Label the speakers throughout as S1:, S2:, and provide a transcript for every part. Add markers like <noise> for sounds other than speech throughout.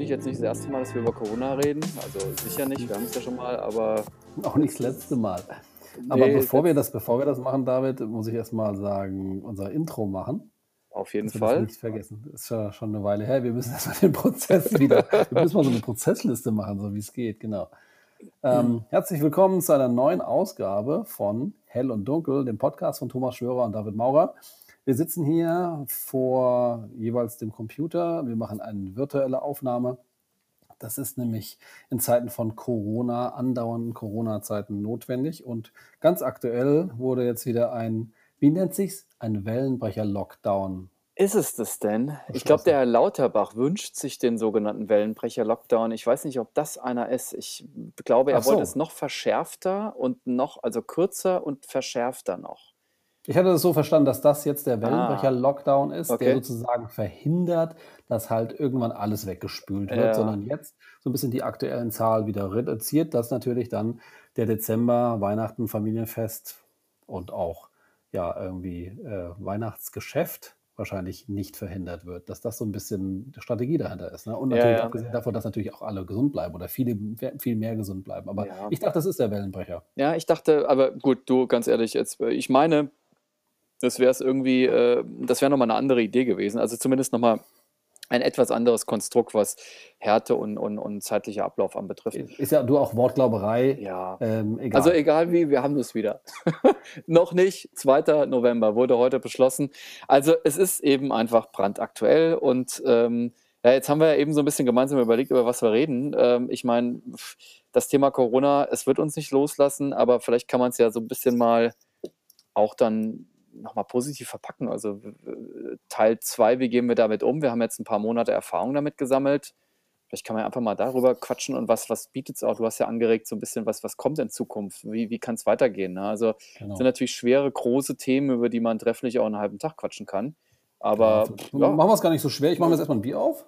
S1: wahrscheinlich jetzt nicht das erste Mal, dass wir über Corona reden. Also sicher nicht, wir haben es ja schon mal, aber.
S2: Auch nicht das letzte Mal. Aber nee, bevor, wir das, bevor wir das machen, David, muss ich erstmal sagen, unser Intro machen.
S1: Auf jeden Fall.
S2: Nicht vergessen. Das ist ja schon eine Weile her. Wir müssen <laughs> erstmal den Prozess wieder. wir müssen mal so eine Prozessliste machen, so wie es geht, genau. Ähm, herzlich willkommen zu einer neuen Ausgabe von Hell und Dunkel, dem Podcast von Thomas Schwörer und David Maurer. Wir sitzen hier vor jeweils dem Computer. Wir machen eine virtuelle Aufnahme. Das ist nämlich in Zeiten von Corona, andauernden Corona-Zeiten notwendig. Und ganz aktuell wurde jetzt wieder ein, wie nennt sich's? Ein Wellenbrecher-Lockdown.
S1: Ist es das denn? Ich glaube, der Herr Lauterbach wünscht sich den sogenannten Wellenbrecher-Lockdown. Ich weiß nicht, ob das einer ist. Ich glaube, er so. wollte es noch verschärfter und noch, also kürzer und verschärfter noch.
S2: Ich hatte das so verstanden, dass das jetzt der Wellenbrecher-Lockdown ah, ist, okay. der sozusagen verhindert, dass halt irgendwann alles weggespült wird, ja. sondern jetzt so ein bisschen die aktuellen Zahlen wieder reduziert, dass natürlich dann der Dezember, Weihnachten, Familienfest und auch ja irgendwie äh, Weihnachtsgeschäft wahrscheinlich nicht verhindert wird, dass das so ein bisschen die Strategie dahinter ist. Ne? Und natürlich ja, ja. abgesehen davon, dass natürlich auch alle gesund bleiben oder viele viel mehr gesund bleiben. Aber ja. ich dachte, das ist der Wellenbrecher.
S1: Ja, ich dachte, aber gut, du ganz ehrlich, jetzt, ich meine, das wäre es irgendwie, äh, das wäre nochmal eine andere Idee gewesen. Also zumindest nochmal ein etwas anderes Konstrukt, was Härte und, und, und zeitlicher Ablauf anbetrifft.
S2: Ist ja du auch Wortglauberei.
S1: Ja. Ähm, egal. Also egal wie, wir haben es wieder. <laughs> Noch nicht. 2. November wurde heute beschlossen. Also es ist eben einfach brandaktuell und ähm, ja, jetzt haben wir ja eben so ein bisschen gemeinsam überlegt, über was wir reden. Ähm, ich meine, das Thema Corona, es wird uns nicht loslassen, aber vielleicht kann man es ja so ein bisschen mal auch dann nochmal positiv verpacken. Also Teil 2, wie gehen wir damit um? Wir haben jetzt ein paar Monate Erfahrung damit gesammelt. Vielleicht kann man einfach mal darüber quatschen und was, was bietet es auch? Du hast ja angeregt, so ein bisschen, was, was kommt in Zukunft? Wie, wie kann es weitergehen? Ne? Also genau. sind natürlich schwere, große Themen, über die man trefflich auch einen halben Tag quatschen kann. Aber
S2: ja, ja. machen wir es gar nicht so schwer. Ich mache mir jetzt erstmal ein Bier auf.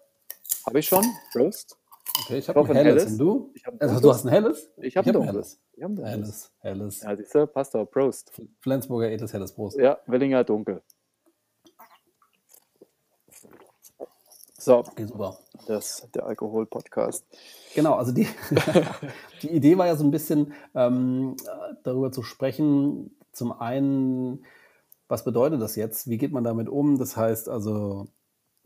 S1: Habe ich schon.
S2: Prost. Okay, ich habe ein helles. Und du? Also, du hast ein helles?
S1: Ich habe hab ein helles.
S2: Ich habe ein helles. Helles.
S1: Ja, siehst du, passt doch. Prost.
S2: Flensburger edles helles Prost.
S1: Ja, Wellinger dunkel. So. Okay, super. Das der Alkohol-Podcast.
S2: Genau, also die, <laughs> die Idee war ja so ein bisschen ähm, darüber zu sprechen. Zum einen, was bedeutet das jetzt? Wie geht man damit um? Das heißt also,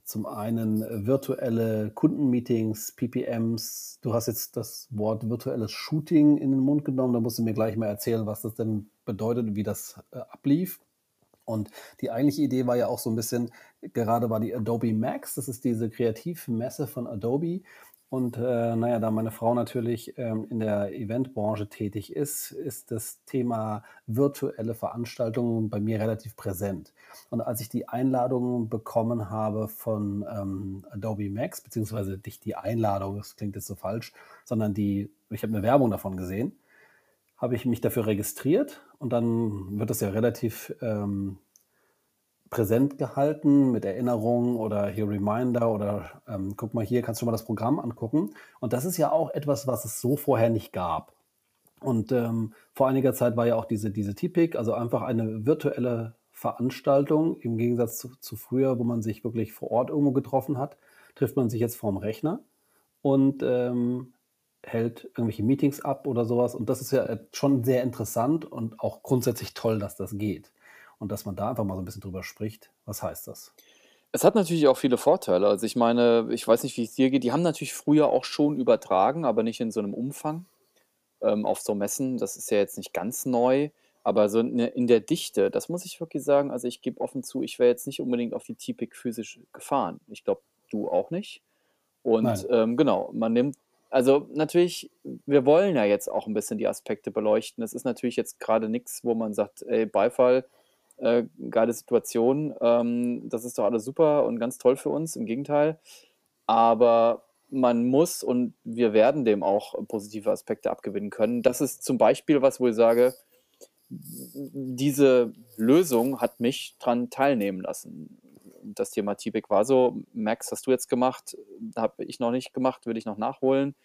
S2: zum einen virtuelle Kundenmeetings, PPMs. Du hast jetzt das Wort virtuelles Shooting in den Mund genommen. Da musst du mir gleich mal erzählen, was das denn bedeutet und wie das äh, ablief. Und die eigentliche Idee war ja auch so ein bisschen, gerade war die Adobe Max, das ist diese Kreativmesse von Adobe. Und äh, naja, da meine Frau natürlich ähm, in der Eventbranche tätig ist, ist das Thema virtuelle Veranstaltungen bei mir relativ präsent. Und als ich die Einladung bekommen habe von ähm, Adobe Max, beziehungsweise nicht die Einladung, das klingt jetzt so falsch, sondern die, ich habe eine Werbung davon gesehen, habe ich mich dafür registriert und dann wird das ja relativ ähm, präsent gehalten mit Erinnerungen oder hier Reminder oder ähm, guck mal hier, kannst du mal das Programm angucken. Und das ist ja auch etwas, was es so vorher nicht gab. Und ähm, vor einiger Zeit war ja auch diese, diese Typik, also einfach eine virtuelle Veranstaltung im Gegensatz zu, zu früher, wo man sich wirklich vor Ort irgendwo getroffen hat, trifft man sich jetzt vorm Rechner und ähm, hält irgendwelche Meetings ab oder sowas. Und das ist ja schon sehr interessant und auch grundsätzlich toll, dass das geht und dass man da einfach mal so ein bisschen drüber spricht. Was heißt das?
S1: Es hat natürlich auch viele Vorteile. Also ich meine, ich weiß nicht, wie es dir geht. Die haben natürlich früher auch schon übertragen, aber nicht in so einem Umfang ähm, auf so Messen. Das ist ja jetzt nicht ganz neu, aber so in, der Dichte, das muss ich wirklich sagen. Also ich gebe offen zu, ich wäre jetzt nicht unbedingt auf die TPIC physisch gefahren. Ich glaube, du auch nicht. Und ähm, genau, man nimmt, also natürlich, wir wollen ja jetzt auch ein bisschen die Aspekte beleuchten. Es ist natürlich jetzt gerade nichts, wo man sagt, ey, Beifall, äh, geile Situation. Ähm, das ist doch alles super und ganz toll für uns, im Gegenteil. Aber man muss und wir werden dem auch positive Aspekte abgewinnen können. Das ist zum Beispiel was, wo ich sage, diese Lösung hat mich dran teilnehmen lassen. Das Thema T-Back war so, Max, hast du jetzt gemacht, habe ich noch nicht gemacht, will ich noch nachholen.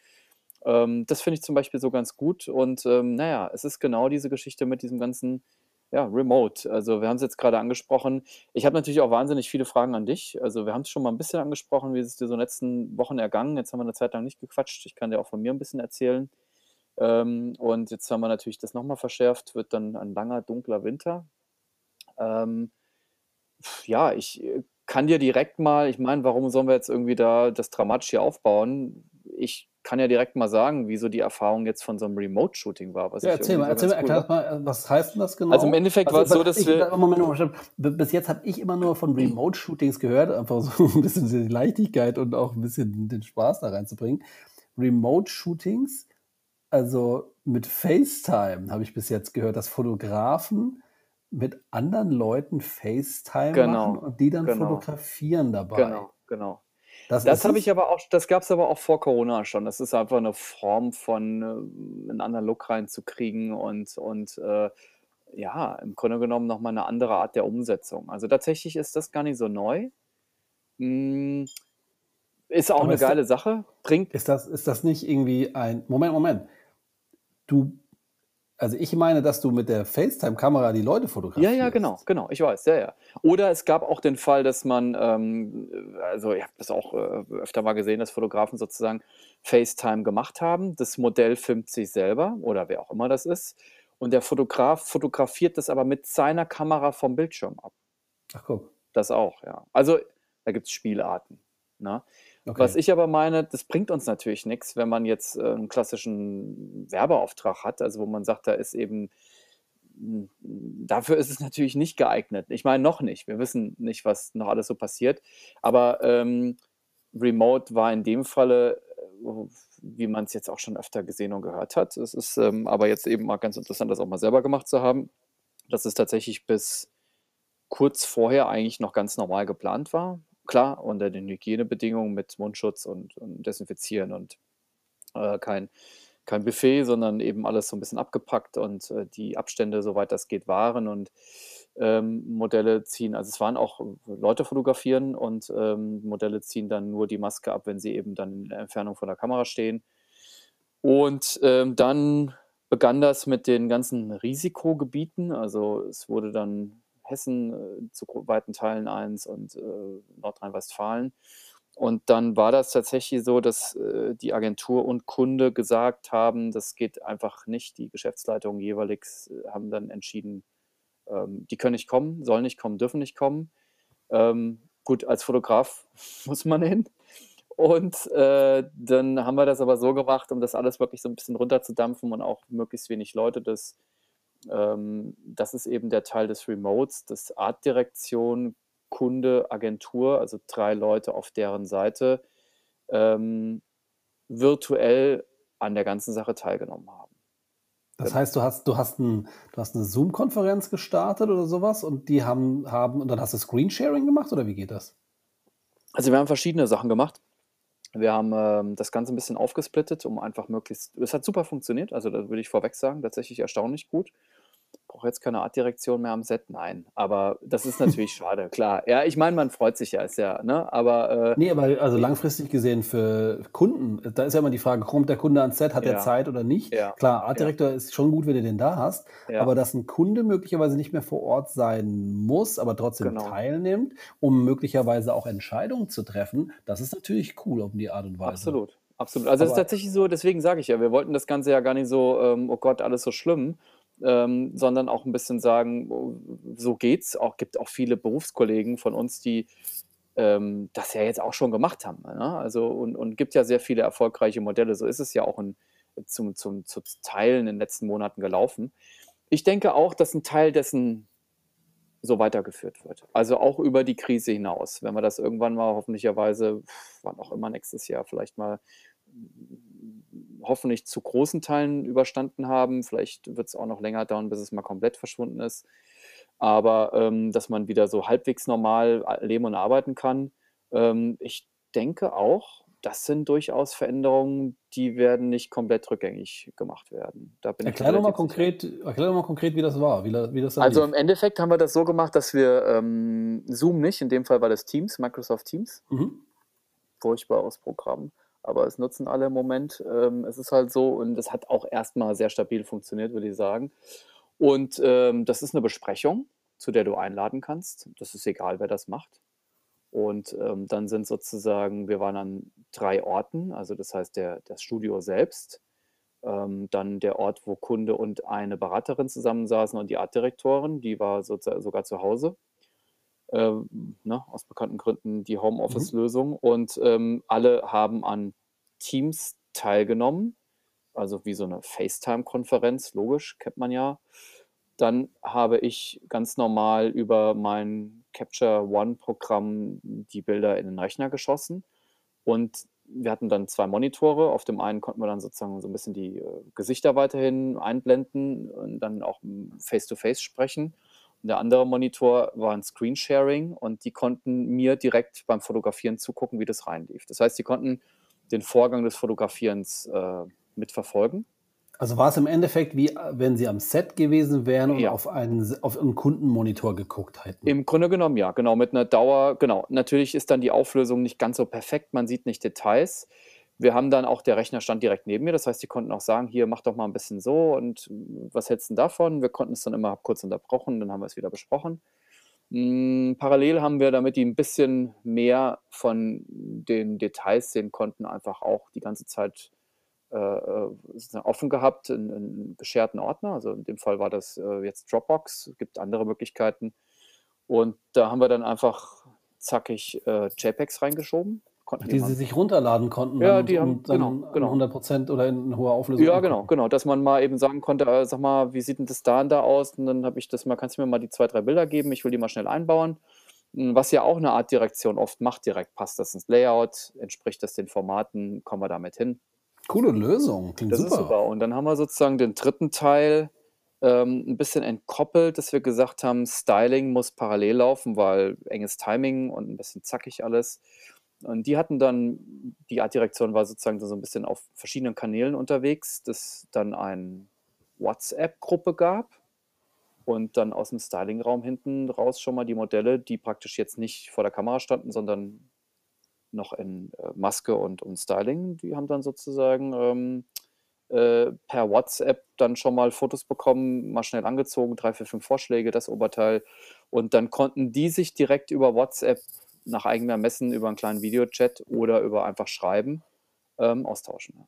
S1: Ähm, das finde ich zum Beispiel so ganz gut und ähm, naja, es ist genau diese Geschichte mit diesem ganzen ja, remote. Also wir haben es jetzt gerade angesprochen. Ich habe natürlich auch wahnsinnig viele Fragen an dich. Also wir haben es schon mal ein bisschen angesprochen, wie ist es dir so in den letzten Wochen ergangen. Jetzt haben wir eine Zeit lang nicht gequatscht. Ich kann dir auch von mir ein bisschen erzählen. Ähm, und jetzt haben wir natürlich das nochmal verschärft. Wird dann ein langer, dunkler Winter. Ähm, ja, ich äh, kann dir direkt mal, ich meine, warum sollen wir jetzt irgendwie da das dramatisch hier aufbauen? Ich kann ja direkt mal sagen, wie so die Erfahrung jetzt von so einem Remote-Shooting war.
S2: Was ja, erzähl mal, erzähl mal, erklär mal, was heißt denn das genau?
S1: Also im Endeffekt also, war es so, dass
S2: ich,
S1: wir...
S2: Moment, Moment, bis jetzt habe ich immer nur von Remote-Shootings gehört, einfach so <laughs> ein bisschen die Leichtigkeit und auch ein bisschen den Spaß da reinzubringen. Remote-Shootings, also mit FaceTime habe ich bis jetzt gehört, dass Fotografen mit anderen Leuten FaceTime
S1: Genau,
S2: machen und die dann
S1: genau,
S2: fotografieren dabei.
S1: genau, genau.
S2: Das
S1: Das habe ich aber auch das gab es aber auch vor Corona schon. Das ist einfach eine Form von, ähm, 'n anderen Look reinzukriegen und und, äh, ja, im Grunde genommen noch mal 'ne andere Art der Umsetzung. Also, tatsächlich ist das gar nicht so neu. Hm, ist auch
S2: Aber
S1: 'ne
S2: ist
S1: geile Sache, bringt
S2: ist das ist das nicht irgendwie ein Moment, Moment. Du also ich meine, dass du mit der FaceTime-Kamera die Leute
S1: Ja, ja, genau,
S2: fotografierst.
S1: genau, ich weiß, ja, ja. Oder es gab auch den Fall, dass man, ähm, also ich habe das auch, äh, öfter mal gesehen, dass Fotografen sozusagen FaceTime gemacht haben. Das Modell filmt sich selber oder wer auch immer das ist und der Fotograf fotografiert das aber mit seiner Kamera vom Bildschirm ab.
S2: Ach, guck.
S1: Das auch, ja. Also, da gibt's Spielarten, ne? Was
S2: Okay.
S1: ich aber meine, das bringt uns natürlich nix, wenn man jetzt, äh, 'n klassischen Werbeauftrag hat, also wo man sagt, da ist eben hm, dafür ist es natürlich nicht geeignet. Ich meine, noch nicht. Wir wissen nicht, was noch alles so passiert. Aber, ähm, Remote war in dem Falle, äh, wie man's jetzt auch schon öfter gesehen und gehört hat. Es ist, ähm, aber jetzt eben mal ganz interessant, das auch mal selber gemacht zu haben, dass es tatsächlich bis kurz vorher eigentlich noch ganz normal geplant war. Klar, unter den Hygienebedingungen mit Mundschutz und und Desinfizieren und, äh, kein kein Buffet, sondern eben alles so 'n bisschen abgepackt und, äh, die Abstände, soweit das geht, wahren und, ähm, Modelle ziehen also es waren auch Leute fotografieren und, ähm, Modelle ziehen dann nur die Maske ab, wenn sie eben dann in der Entfernung von der Kamera stehen. Und, ähm, dann begann das mit den ganzen Risikogebieten. Also, es wurde dann Hessen, äh, zu weiten Teilen eins und, äh, Nordrhein-Westfalen. Und dann war das tatsächlich so, dass, äh, die Agentur und Kunde gesagt haben, das geht einfach nicht. Die Geschäftsleitungen jeweils, äh, haben dann entschieden, ähm, die können nicht kommen, sollen nicht kommen, dürfen nicht kommen. Ähm, gut, als Fotograf <laughs> muss man hin. Und, äh, dann haben wir das aber so gemacht, um das alles wirklich so 'n bisschen runterzudampfen und auch möglichst wenig Leute, dass ähm, das ist eben der Teil des Remotes, dass Artdirektion, Kunde, Agentur, also 3 Leute auf deren Seite, ähm, virtuell an der ganzen Sache teilgenommen haben.
S2: Das
S1: Genau.
S2: heißt, du hast du hast 'n du hast 'ne Zoom-Konferenz gestartet oder so was und die haben haben und dann hast du Screensharing gemacht oder wie geht das?
S1: Also, wir haben verschiedene Sachen gemacht. Wir haben, ähm, das Ganze 'n bisschen aufgesplittet, um einfach möglichst es hat super funktioniert, also, da würde ich vorweg sagen, tatsächlich erstaunlich gut. Brauche jetzt keine Artdirektion mehr am Set, nein, aber das ist natürlich schade, klar. Ja, ich meine, man freut sich ja, ist ja ne, aber,
S2: Ne, aber also
S1: äh
S2: langfristig gesehen für Kunden, da ist ja immer die Frage, kommt der Kunde ans Set, hat er
S1: Ja.
S2: Zeit oder nicht?
S1: Ja,
S2: Klar,
S1: ja.
S2: Artdirektor ist schon gut, wenn du den da hast,
S1: Ja.
S2: aber dass 'n Kunde möglicherweise nicht mehr vor Ort sein muss, aber trotzdem
S1: Genau.
S2: teilnimmt, um möglicherweise auch Entscheidungen zu treffen, das ist natürlich cool auf die Art und Weise.
S1: Absolut, absolut. Also, es ist tatsächlich so deswegen sage ich ja, wir wollten das Ganze ja gar nicht so, ähm: „Oh Gott, alles so schlimm“, ähm, sondern auch 'n bisschen sagen, oh, so geht's. Auch gibt auch viele Berufskollegen von uns, die, ähm, das ja jetzt auch schon gemacht haben, ne? Also, und und gibt ja sehr viele erfolgreiche Modelle. So ist es ja auch in zum zum zu Teilen in den letzten Monaten gelaufen. Ich denke auch, dass 'n Teil dessen so weitergeführt wird. Also, auch über die Krise hinaus. Wenn wir das irgendwann mal hoffentlicherweise, wann auch immer nächstes Jahr vielleicht mal hoffentlich zu großen Teilen überstanden haben. Vielleicht wird's auch noch länger dauern, bis es mal komplett verschwunden ist. Aber, ähm, dass man wieder so halbwegs normal a leben und arbeiten kann. Ähm, ich denke auch, das sind durchaus Veränderungen, die werden nicht komplett rückgängig gemacht werden. Da bin ich
S2: Erklär doch mal konkret erklär doch mal konkret, wie das war, wie wie das da
S1: Also,
S2: lief.
S1: im Endeffekt haben wir das so gemacht, dass wir, ähm, Zoom nicht, in dem Fall war das Teams, Microsoft Teams.
S2: Mhm.
S1: Furchtbares Programm, aber es nutzen alle im Moment. Ähm, es ist halt so und es hat auch erst mal sehr stabil funktioniert, würde ich sagen. Und ähm, das ist eine Besprechung, zu der du einladen kannst. Das ist egal, wer das macht. Und ähm, dann sind sozusagen, wir waren an drei Orten, also das heißt der, das Studio selbst, ähm, dann der Ort, wo Kunde und eine Beraterin zusammensaßen und die Artdirektorin, die war sogar zu Hause. Ähm, ne, aus bekannten Gründen die
S2: Mhm.
S1: Homeoffice-Lösung. Und ähm, alle haben an Teams teilgenommen, also wie so eine FaceTime-Konferenz, logisch, kennt man ja. Dann habe ich ganz normal über mein Capture One-Programm die Bilder in den Rechner geschossen. Und wir hatten dann zwei Monitore. Auf dem einen konnten wir dann sozusagen so ein bisschen die äh, Gesichter weiterhin einblenden und dann auch face-to-face sprechen. Der andere Monitor war ein Screensharing und die konnten mir direkt beim Fotografieren zugucken, wie das reinlief. Das heißt, die konnten den Vorgang des Fotografierens äh, mitverfolgen.
S2: Also war es im Endeffekt wie, wenn Sie am Set gewesen wären und
S1: Ja.
S2: auf einen, auf einen Kundenmonitor geguckt hätten.
S1: Im Grunde genommen ja, genau, mit einer Dauer, genau. Natürlich ist dann die Auflösung nicht ganz so perfekt, man sieht nicht Details. Wir haben dann auch, der Rechner stand direkt neben mir, das heißt, die konnten auch sagen, hier, mach doch mal ein bisschen so und mm, was hältst du davon? Wir konnten es dann immer kurz unterbrochen, dann haben wir es wieder besprochen. Mm, Parallel haben wir, damit die ein bisschen mehr von den Details sehen konnten, einfach auch die ganze Zeit äh, äh, offen gehabt, einen, einen gescherten Ordner. Also in dem Fall war das äh, jetzt Dropbox, es gibt andere Möglichkeiten. Und da haben wir dann einfach zackig äh, JPEGs reingeschoben. Konnten
S2: Die Sie sich runterladen konnten
S1: Ja,
S2: dann
S1: die haben-
S2: und dann
S1: genau, genau.
S2: an 100% oder in hoher Auflösung.
S1: ja, genau, genau, dass man mal eben sagen konnte, äh, sag mal, wie sieht denn das da und da aus? Und dann habe ich das mal, kannst du mir mal die zwei, drei Bilder geben? Ich will die mal schnell einbauen. Mm, Was ja auch eine Art Direktion oft macht, direkt passt das ins Layout, entspricht das den Formaten, kommen wir damit hin.
S2: Coole Lösung, klingt
S1: Das
S2: super.
S1: ist super. Und dann haben wir sozusagen den dritten Teil ähm, ein bisschen entkoppelt, dass wir gesagt haben, Styling muss parallel laufen, weil enges Timing und ein bisschen zackig alles. Und die hatten dann, die Artdirektion war sozusagen so ein bisschen auf verschiedenen Kanälen unterwegs, dass dann eine WhatsApp-Gruppe gab und dann aus dem Stylingraum hinten raus schon mal die Modelle, die praktisch jetzt nicht vor der Kamera standen, sondern noch in äh, Maske und, und Styling, die haben dann sozusagen ähm, äh, per WhatsApp dann schon mal Fotos bekommen, mal schnell angezogen, drei, vier, fünf Vorschläge, das Oberteil. Und dann konnten die sich direkt über WhatsApp nach eigenem Ermessen über einen kleinen Videochat oder über einfach Schreiben ähm, austauschen.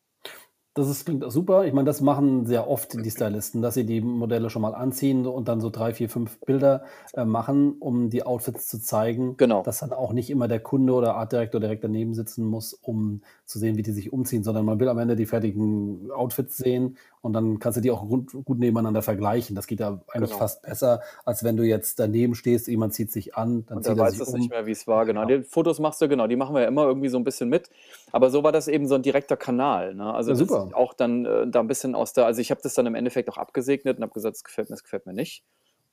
S2: Das ist, klingt super. Ich meine, das machen sehr oft die Stylisten, dass sie die Modelle schon mal anziehen und dann so drei, vier, fünf Bilder äh, machen, um die Outfits zu zeigen.
S1: Genau.
S2: Dass dann auch nicht immer der Kunde oder Artdirektor direkt daneben sitzen muss, um zu sehen, wie die sich umziehen, sondern man will am Ende die fertigen Outfits sehen und dann kannst du die auch gut, gut nebeneinander vergleichen. Das geht ja eigentlich
S1: Genau.
S2: fast besser, als wenn du jetzt daneben stehst, jemand zieht sich an, dann
S1: Und
S2: zieht
S1: er
S2: er
S1: weiß
S2: sich
S1: es
S2: um.
S1: nicht mehr, wie es war. Genau.
S2: Genau.
S1: Die Fotos machst du, genau, die machen wir ja immer irgendwie so ein bisschen mit. Aber so war das eben so ein direkter Kanal. Ne? Also
S2: Ja, super.
S1: auch dann äh, da ein bisschen aus der, also ich habe das dann im Endeffekt auch abgesegnet und habe gesagt, es gefällt mir, es gefällt mir nicht.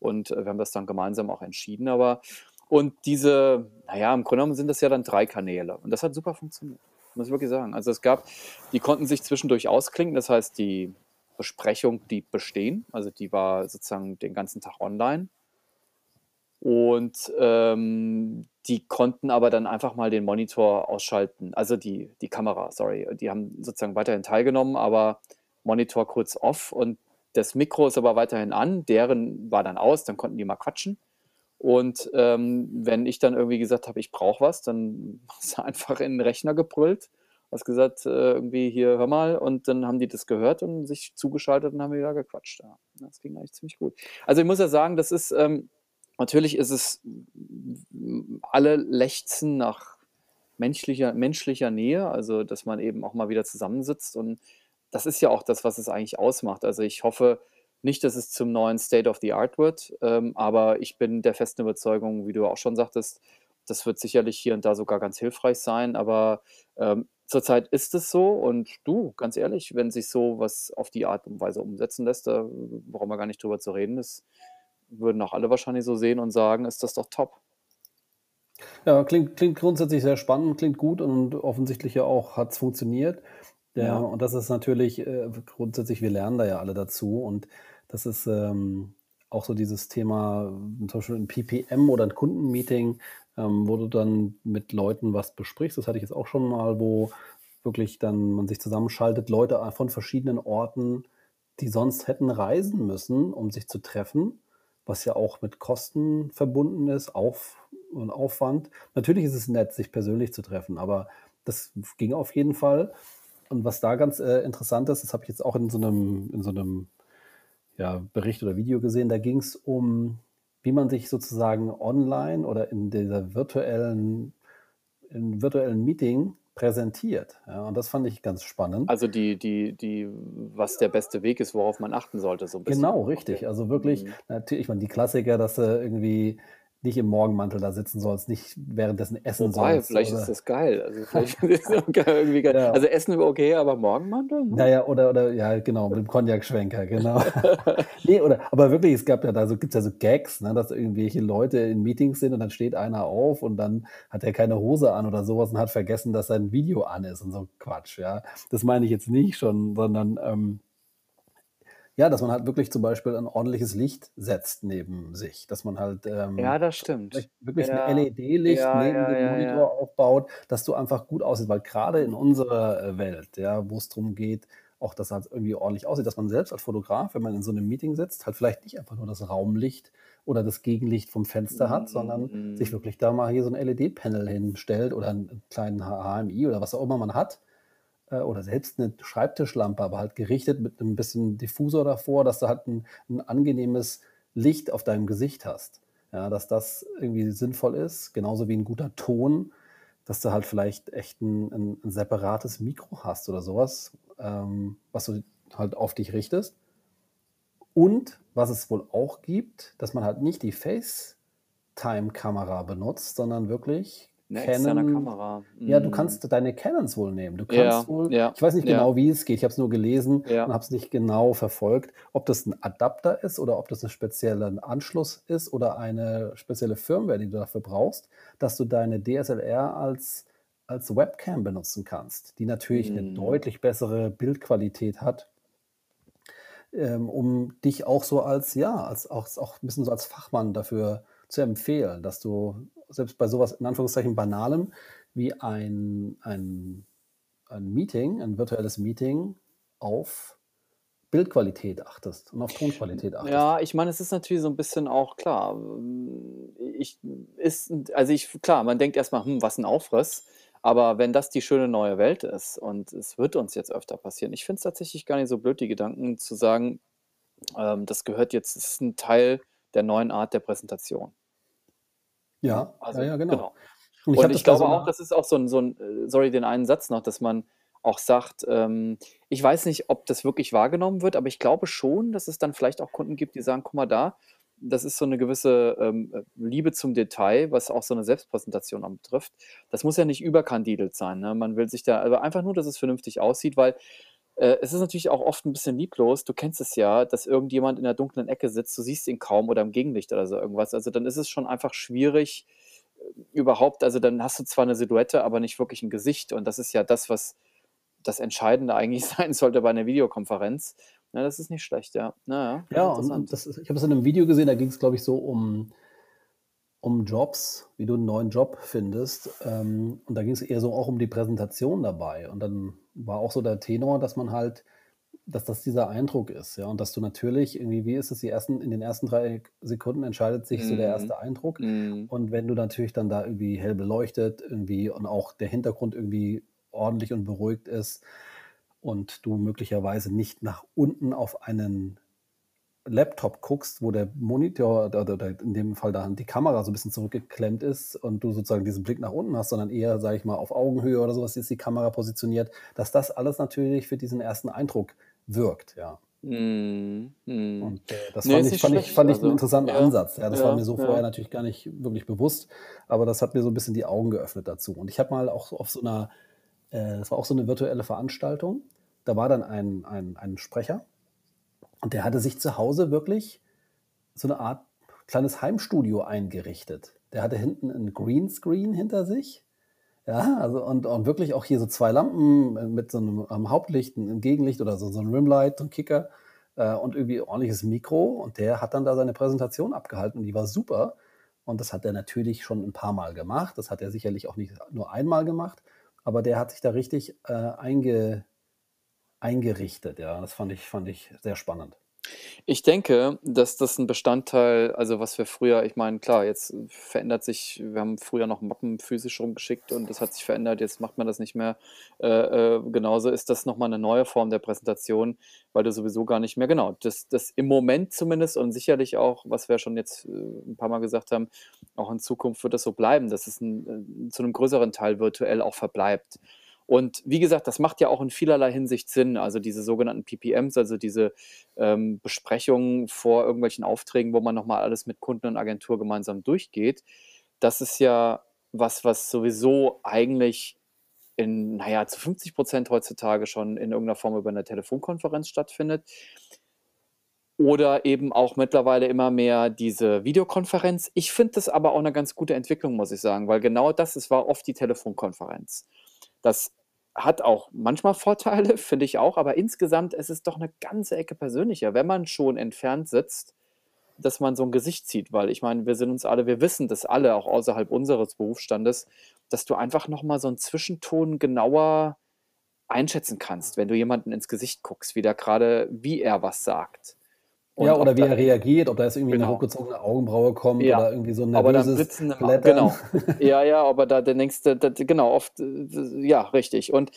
S1: Und äh, wir haben das dann gemeinsam auch entschieden. Aber und diese, naja, im Grunde genommen sind das ja dann drei Kanäle. Und das hat super funktioniert. Muss ich wirklich sagen. Also es gab, die konnten sich zwischendurch ausklinken. Das heißt, die Besprechung blieb bestehen. Also die war sozusagen den ganzen Tag online. Und ähm, die konnten aber dann einfach mal den Monitor ausschalten, also die, die Kamera, sorry. Die haben sozusagen weiterhin teilgenommen, aber Monitor kurz off und das Mikro ist aber weiterhin an, deren war dann aus, dann konnten die mal quatschen. Und ähm, wenn ich dann irgendwie gesagt habe, ich brauche was, dann <laughs> du einfach in den Rechner gebrüllt, hast gesagt, äh, irgendwie hier, hör mal, und dann haben die das gehört und sich zugeschaltet und haben wieder gequatscht. Ja, das ging eigentlich ziemlich gut. Also ich muss ja sagen, das ist, ähm, natürlich ist es, mm, alle lechzen nach menschlicher, menschlicher Nähe, also dass man eben auch mal wieder zusammensitzt und das ist ja auch das, was es eigentlich ausmacht. Also ich hoffe nicht, dass es zum neuen State of the Art wird, ähm, aber ich bin der festen Überzeugung, wie du auch schon sagtest, das wird sicherlich hier und da sogar ganz hilfreich sein, aber ähm, zurzeit ist es so und du, ganz ehrlich, wenn sich so was auf die Art und Weise umsetzen lässt, da brauchen wir gar nicht drüber zu reden, das würden auch alle wahrscheinlich so sehen und sagen, ist das doch top.
S2: Ja, klingt, klingt grundsätzlich sehr spannend, klingt gut und offensichtlich ja auch hat es funktioniert. Ja,
S1: Ja.
S2: und das ist natürlich äh, grundsätzlich, wir lernen da ja alle dazu und das ist ähm, auch so dieses Thema, zum Beispiel ein PPM oder ein Kundenmeeting, ähm, wo du dann mit Leuten was besprichst. Das hatte ich jetzt auch schon mal, wo wirklich dann man sich zusammenschaltet, Leute von verschiedenen Orten, die sonst hätten reisen müssen, um sich zu treffen, was ja auch mit Kosten verbunden ist, Auf und Aufwand. Natürlich ist es nett, sich persönlich zu treffen, aber das ging auf jeden Fall. Und was da ganz äh, interessant ist, das habe ich jetzt auch in so einem, in so einem ja, Bericht oder Video gesehen, da ging es um, wie man sich sozusagen online oder in dieser virtuellen, in virtuellen Meeting präsentiert. Ja, und das fand ich ganz spannend.
S1: Also die, die, die, was der beste Weg ist, worauf man achten sollte, so ein
S2: bisschen. Genau, richtig. Okay. Also wirklich, mhm. natürlich, ich meine, die Klassiker, dass du irgendwie nicht im Morgenmantel da sitzen sollst, nicht währenddessen essen Wobei,
S1: sollst. vielleicht oder? ist das geil. Also, vielleicht <laughs> ist das irgendwie geil. Ja. also Essen okay, aber Morgenmantel?
S2: Ne? Naja, oder, oder ja, genau, mit dem Cognac-Schwenker, genau. <laughs> <laughs> nee, oder, aber wirklich, es gab ja da so, gibt ja so Gags, ne, dass irgendwelche Leute in Meetings sind und dann steht einer auf und dann hat er keine Hose an oder sowas und hat vergessen, dass sein Video an ist und so Quatsch, ja. Das meine ich jetzt nicht schon, sondern ähm, ja, dass man halt wirklich zum Beispiel ein ordentliches Licht setzt neben sich, dass man halt
S1: ähm, Ja, das stimmt.
S2: wirklich
S1: Ja,
S2: ein LED-Licht
S1: ja,
S2: neben
S1: ja,
S2: dem Monitor aufbaut, dass du einfach gut aussiehst, weil gerade in unserer äh, Welt, ja, wo es darum geht, auch dass halt irgendwie ordentlich aussieht, dass man selbst als Fotograf, wenn man in so einem Meeting sitzt, halt vielleicht nicht einfach nur das Raumlicht oder das Gegenlicht vom Fenster hat, sondern sich
S1: Mhm.
S2: wirklich da mal hier so ein LED-Panel hinstellt oder einen kleinen HMI oder was auch immer man hat oder selbst eine Schreibtischlampe, aber halt gerichtet mit einem bisschen Diffusor davor, dass du halt ein, ein angenehmes Licht auf deinem Gesicht hast. Ja, dass das irgendwie sinnvoll ist, genauso wie ein guter Ton, dass du halt vielleicht echt ein, ein, ein separates Mikro hast oder sowas, ähm, was du halt auf dich richtest. Und was es wohl auch gibt, dass man halt nicht die FaceTime-Kamera benutzt, sondern wirklich
S1: Eine
S2: Canon.
S1: Kamera.
S2: Ja, du
S1: Mhm.
S2: kannst deine Canons wohl nehmen. Du
S1: Ja,
S2: kannst wohl,
S1: ja,
S2: ich weiß nicht
S1: ja,
S2: genau, wie es geht. Ich habe es nur gelesen und
S1: ja.
S2: habe es nicht genau verfolgt, ob das ein Adapter ist oder ob das ein spezieller Anschluss ist oder eine spezielle Firmware, die du dafür brauchst, dass du deine DSLR als, als Webcam benutzen kannst, die natürlich eine
S1: Mhm.
S2: deutlich bessere Bildqualität hat ähm, um dich auch so als, ja, als auch, auch ein bisschen so als Fachmann dafür zu empfehlen, dass du selbst bei sowas in Anführungszeichen Banalem wie ein, ein, ein Meeting, ein virtuelles Meeting auf Bildqualität achtest und auf Tonqualität achtest.
S1: Ja, ich meine, es ist natürlich so ein bisschen auch klar. ähm, Ich ist, also ich, klar, man denkt erstmal, hm, was ein Aufriss. Aber wenn das die schöne neue Welt ist und es wird uns jetzt öfter passieren, ich finde es tatsächlich gar nicht so blöd, die Gedanken zu sagen, ähm, das gehört jetzt, das ist ein Teil der neuen Art der Präsentation.
S2: Ja,
S1: Ne?
S2: ja,
S1: Also,
S2: ja, genau.
S1: genau.
S2: Und ich
S1: Und ich glaube
S2: so
S1: auch, das ist auch so ein, so ein, äh, sorry, den einen Satz noch, dass man auch sagt, ähm, ich weiß nicht, ob das wirklich wahrgenommen wird, aber ich glaube schon, dass es dann vielleicht auch Kunden gibt, die sagen, guck mal da, das ist so eine gewisse ähm, äh, Liebe zum Detail, was auch so eine Selbstpräsentation anbetrifft. Das muss ja nicht überkandidelt sein. Ne? Man will sich da, aber einfach nur, dass es vernünftig aussieht, weil äh, es ist natürlich auch oft ein bisschen lieblos. Du kennst es ja, dass irgendjemand in der dunklen Ecke sitzt, du siehst ihn kaum oder im Gegenlicht oder so irgendwas. Also dann ist es schon einfach schwierig, äh, überhaupt, also dann hast du zwar eine Silhouette, aber nicht wirklich ein Gesicht. Und das ist ja das, was das Entscheidende <laughs> eigentlich sein sollte bei einer Videokonferenz. Ja, das ist nicht schlecht, ja. Naja,
S2: ja, und, und das ist, ich habe es in einem Video gesehen, da ging es, glaube ich, so um, um Jobs, wie du einen neuen Job findest. Ähm, und da ging es eher so auch um die Präsentation dabei. Und dann war auch so der Tenor, dass man halt, dass das dieser Eindruck ist, ja. Und dass du natürlich irgendwie, wie ist es, die ersten, in den ersten drei Sekunden entscheidet sich so der
S1: Mhm.
S2: erste Eindruck.
S1: Mhm.
S2: Und wenn du natürlich dann da irgendwie hell beleuchtet, irgendwie und auch der Hintergrund irgendwie ordentlich und beruhigt ist und du möglicherweise nicht nach unten auf einen Laptop guckst, wo der Monitor oder, in dem Fall dann die Kamera so ein bisschen zurückgeklemmt ist und du sozusagen diesen Blick nach unten hast, sondern eher, sage ich mal, auf Augenhöhe oder sowas ist die Kamera positioniert, dass das alles natürlich für diesen ersten Eindruck wirkt, ja. Und äh, das
S1: Nee,
S2: fand ich,
S1: nicht
S2: fand ich,
S1: schlecht.
S2: fand ich einen
S1: Also,
S2: interessanten
S1: ja,
S2: Ansatz. Ja, das war
S1: ja,
S2: mir so vorher
S1: ja.
S2: natürlich gar nicht wirklich bewusst, aber das hat mir so ein bisschen die Augen geöffnet dazu. Und ich habe mal auch so auf so einer, äh, das war auch so eine virtuelle Veranstaltung, da war dann ein, ein, ein Sprecher und der hatte sich zu Hause wirklich so eine Art kleines Heimstudio eingerichtet. Der hatte hinten einen Greenscreen hinter sich. Ja, also und, und wirklich auch hier so zwei Lampen mit so einem am Hauptlicht, ein Gegenlicht oder so, so ein Rimlight, so ein Kicker äh, und irgendwie ordentliches Mikro. Und der hat dann da seine Präsentation abgehalten und die war super. Und das hat er natürlich schon ein paar Mal gemacht. Das hat er sicherlich auch nicht nur einmal gemacht, aber der hat sich da richtig äh, einge, eingerichtet, ja. Das fand ich fand ich sehr spannend.
S1: Ich denke, dass das 'n Bestandteil also, was wir früher ich meine, klar, jetzt verändert sich wir haben früher noch Mappen physisch rumgeschickt und das hat sich verändert, jetzt macht man das nicht mehr. Äh, äh, genauso ist das noch mal 'ne neue Form der Präsentation, weil du sowieso gar nicht mehr genau, das das im Moment zumindest und sicherlich auch, was wir schon jetzt, äh, 'n paarmal gesagt haben, auch in Zukunft wird das so bleiben, dass es 'n äh, zu 'nem größeren Teil virtuell auch verbleibt. Und wie gesagt, das macht ja auch in vielerlei Hinsicht Sinn. Also diese sogenannten PPMs, also diese ähm, Besprechungen vor irgendwelchen Aufträgen, wo man nochmal alles mit Kunden und Agentur gemeinsam durchgeht. Das ist ja was, was sowieso eigentlich in, naja, zu 50 Prozent heutzutage schon in irgendeiner Form über eine Telefonkonferenz stattfindet. Oder eben auch mittlerweile immer mehr diese Videokonferenz. Ich finde das aber auch eine ganz gute Entwicklung, muss ich sagen, weil genau das es war oft die Telefonkonferenz. Das hat auch manchmal Vorteile, <laughs> finde ich auch, aber insgesamt ist es doch eine ganze Ecke persönlicher, wenn man schon entfernt sitzt, dass man so ein Gesicht sieht, weil ich meine, wir sind uns alle wir wissen das alle, auch außerhalb unseres Berufsstandes, dass du einfach noch mal so einen Zwischenton genauer einschätzen kannst, wenn du jemanden ins Gesicht guckst, wie der gerade, wie er was sagt.
S2: Ja,
S1: Und
S2: oder
S1: ob
S2: wie er reagiert, ob da jetzt irgendwie
S1: genau.
S2: hochgezogene Augenbraue kommt
S1: Ja,
S2: oder irgendwie so 'n
S1: aber dann
S2: nervöses
S1: Au
S2: Blättern.
S1: genau. <laughs> Ja, ja, aber da der nächste da genau, oft, äh, ja, richtig. Und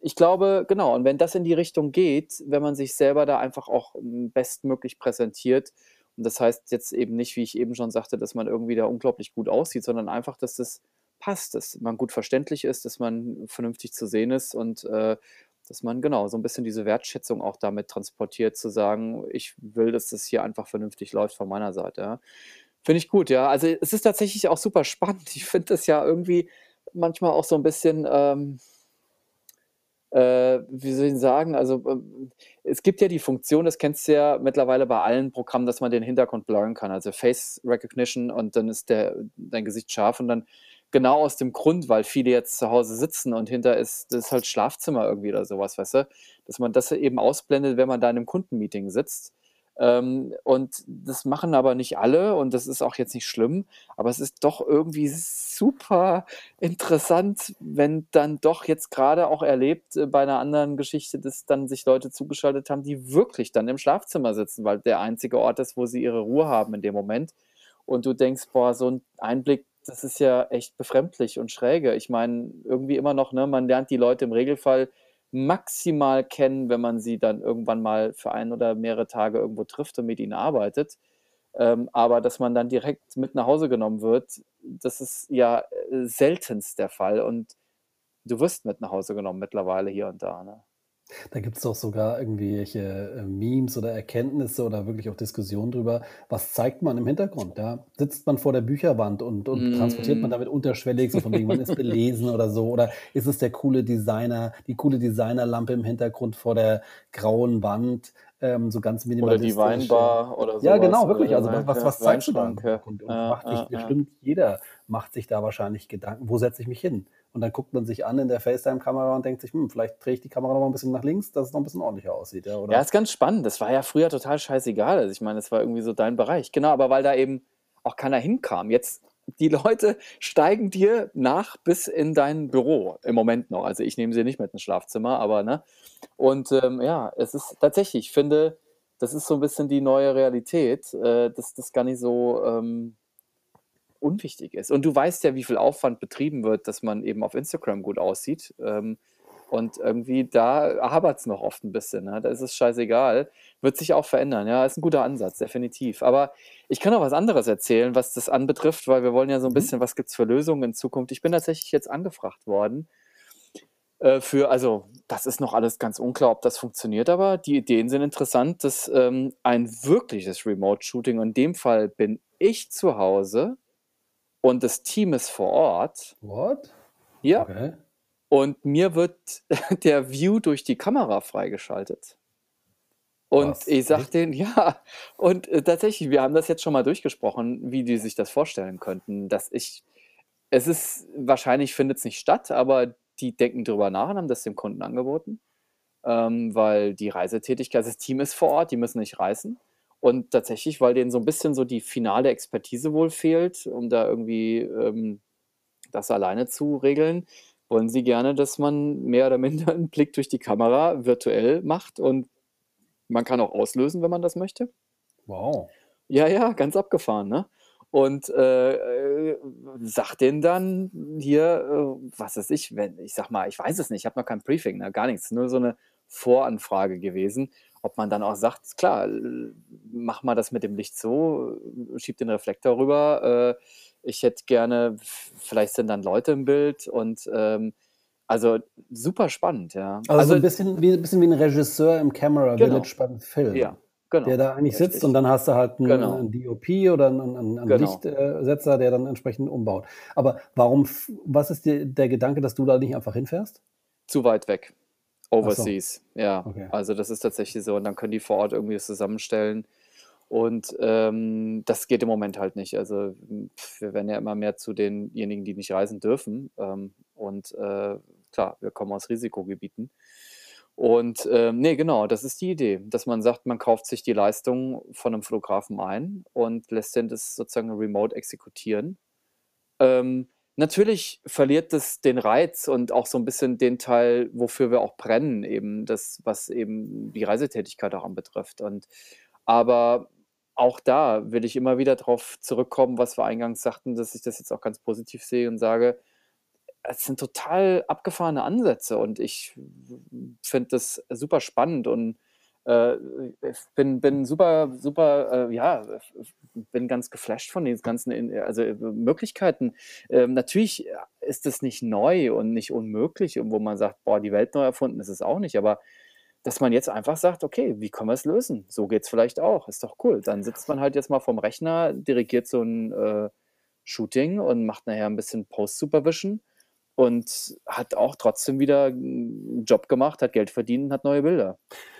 S1: ich glaube genau, und wenn das in die Richtung geht, wenn man sich selber da einfach auch, hm, bestmöglich präsentiert und das heißt jetzt eben nicht, wie ich eben schon sagte, dass man irgendwie da unglaublich gut aussieht, sondern einfach, dass das passt, dass man gut verständlich ist, dass man vernünftig zu sehen ist und, äh, dass man genau so ein bisschen diese Wertschätzung auch damit transportiert, zu sagen: „Ich will, dass das hier einfach vernünftig läuft von meiner Seite“, ja. Finde ich gut, ja. Also, es ist tatsächlich auch super spannend. Ich finde das ja irgendwie manchmal auch so ein bisschen, ähm äh, wie soll ich sagen? Also, ähm, es gibt ja die Funktion, das kennst du ja mittlerweile bei allen Programmen, dass man den Hintergrund blurren kann, also Face Recognition und dann ist der dein Gesicht scharf und dann genau aus dem Grund, weil viele jetzt zu Hause sitzen und hinter ist das ist halt Schlafzimmer irgendwie oder sowas, weißt du? Dass man das eben ausblendet, wenn man da in 'nem Kundenmeeting sitzt. Ähm, und das machen aber nicht alle und das ist auch jetzt nicht schlimm, aber es ist doch irgendwie super interessant, wenn dann doch jetzt gerade auch erlebt, äh, bei einer anderen Geschichte, dass dann sich Leute zugeschaltet haben, die wirklich dann im Schlafzimmer sitzen, weil der einzige Ort ist, wo sie ihre Ruhe haben in dem Moment. Und du denkst: „Boah, so ein Einblick, das ist ja echt befremdlich und schräge.“ Ich meine, irgendwie immer noch, ne, man lernt die Leute im Regelfall maximal kennen, wenn man sie dann irgendwann mal für ein oder mehrere Tage irgendwo trifft und mit ihnen arbeitet. Ähm, aber dass man dann direkt mit nach Hause genommen wird, das ist ja, äh, seltenst der Fall und du wirst mit nach Hause genommen mittlerweile hier und da, ne?
S2: Da gibt's doch sogar irgendwelche, äh, Memes oder Erkenntnisse oder wirklich auch Diskussionen drüber. Was zeigt man im Hintergrund, ja? Sitzt man vor der Bücherwand und und transportiert man
S1: Mhm.
S2: damit unterschwellig, so von wegen, man ist belesen oder so? Oder ist es der coole Designer die coole Designerlampe im Hintergrund vor der grauen Wand, ähm, so ganz
S1: Oder die
S2: minimalistisch, äh
S1: Weinbar oder
S2: ja,
S1: sowas
S2: genau, wirklich.
S1: der
S2: Also, was
S1: ja,
S2: was zeigst du da
S1: ja.
S2: Hintergrund? Und
S1: Ja,
S2: macht sich
S1: ja, ja.
S2: bestimmt jeder macht sich da wahrscheinlich Gedanken: „Wo setze ich mich hin?“ Und dann guckt man sich an in der FaceTime-Kamera und denkt sich: „Hm, vielleicht drehe ich die Kamera noch mal 'n bisschen nach links, dass es noch 'n bisschen ordentlicher aussieht“, ja,
S1: Ja,
S2: oder?
S1: ist ganz spannend. Das war ja früher total scheißegal. Also, ich meine, das war irgendwie so dein Bereich. Genau, aber weil da eben auch keiner hinkam. Jetzt die Leute steigen dir nach bis in dein Büro im Moment noch. Also, ich nehme sie nicht mit ins Schlafzimmer, aber ne? Und, ähm, ja, es ist tatsächlich, ich finde, das ist so 'n bisschen die neue Realität, äh, dass das gar nicht so, ähm, unwichtig ist. Und du weißt ja, wie viel Aufwand betrieben wird, dass man eben auf Instagram gut aussieht. Ähm, und irgendwie da hapert's noch oft 'n bisschen, ne? Da ist es scheißegal. Wird sich auch verändern, ja, ist 'n guter Ansatz, definitiv. Aber ich kann noch was anderes erzählen, was das anbetrifft, weil wir wollen ja so 'n
S2: Mhm.
S1: bisschen was gibt's für Lösungen in Zukunft? Ich bin tatsächlich jetzt angefragt worden, äh, für also, das ist noch alles ganz unklar, ob das funktioniert, aber die Ideen sind interessant, dass, ähm, ein wirkliches Remote-Shooting in dem Fall bin ich zu Hause und das Team ist vor Ort.
S2: What?
S1: Ja.
S2: Okay.
S1: Und mir wird <laughs> der View durch die Kamera freigeschaltet. Und
S2: Was?
S1: ich sage denen <laughs> ja, und, äh, tatsächlich, wir haben das jetzt schon mal durchgesprochen, wie die sich das vorstellen könnten, dass ich es ist wahrscheinlich findet's nicht statt, aber die denken drüber nach und haben das dem Kunden angeboten, ähm, weil die Reisetätigkeit das Team ist vor Ort, die müssen nicht reisen. Und tatsächlich, weil denen so 'n bisschen so die finale Expertise wohl fehlt, um da irgendwie, ähm, das alleine zu regeln, wollen sie gerne, dass man mehr oder minder einen Blick durch die Kamera virtuell macht und man kann auch auslösen, wenn man das möchte.
S2: Wow.
S1: Ja, ja, ganz abgefahren, ne? Und äh, äh, sag denen dann hier, äh, was weiß ich, wenn, ich sag mal, ich weiß es nicht, ich habe noch kein Briefing, ne, gar nichts, nur so eine Voranfrage gewesen, ob man dann auch sagt, klar, mach mal das mit dem Licht so, schieb den Reflektor rüber, äh, ich hätte gerne, vielleicht sind dann Leute im Bild und ähm, also super spannend, ja.
S2: Also, also so ein bisschen wie, ein bisschen wie ein Regisseur im Camera genau. Village beim Film.
S1: Ja,
S2: Genau. der da eigentlich Richtig. sitzt und dann hast du halt einen, genau. einen DOP oder einen, einen, einen genau. Lichtsetzer, der dann entsprechend umbaut. Aber warum, was ist die, der Gedanke, dass du da nicht einfach hinfährst?
S1: Zu weit weg. Overseas, so. ja. Okay. Also das ist tatsächlich so. Und dann können die vor Ort irgendwie das zusammenstellen. Und ähm, das geht im Moment halt nicht. Also wir werden ja immer mehr zu denjenigen, die nicht reisen dürfen. Ähm, und äh, klar, wir kommen aus Risikogebieten. Und ähm, nee, genau, das ist die Idee, dass man sagt, man kauft sich die Leistung von einem Fotografen ein und lässt den das sozusagen remote exekutieren. Ähm, natürlich verliert das den Reiz und auch so ein bisschen den Teil, wofür wir auch brennen, eben das, was eben die Reisetätigkeit auch anbetrifft. Und aber auch da will ich immer wieder darauf zurückkommen, was wir eingangs sagten, dass ich das jetzt auch ganz positiv sehe und sage, es sind total abgefahrene Ansätze und ich finde das super spannend und äh, ich bin, bin super, super, äh, ja, bin ganz geflasht von den ganzen also Möglichkeiten. Ähm, natürlich ist es nicht neu und nicht unmöglich, wo man sagt, boah, die Welt neu erfunden ist es auch nicht, aber dass man jetzt einfach sagt, okay, wie können wir es lösen? So geht es vielleicht auch, ist doch cool. Dann sitzt man halt jetzt mal vom Rechner, dirigiert so ein äh, Shooting und macht nachher ein bisschen Post-Supervision und hat auch trotzdem wieder einen Job gemacht, hat Geld verdient hat neue Bilder.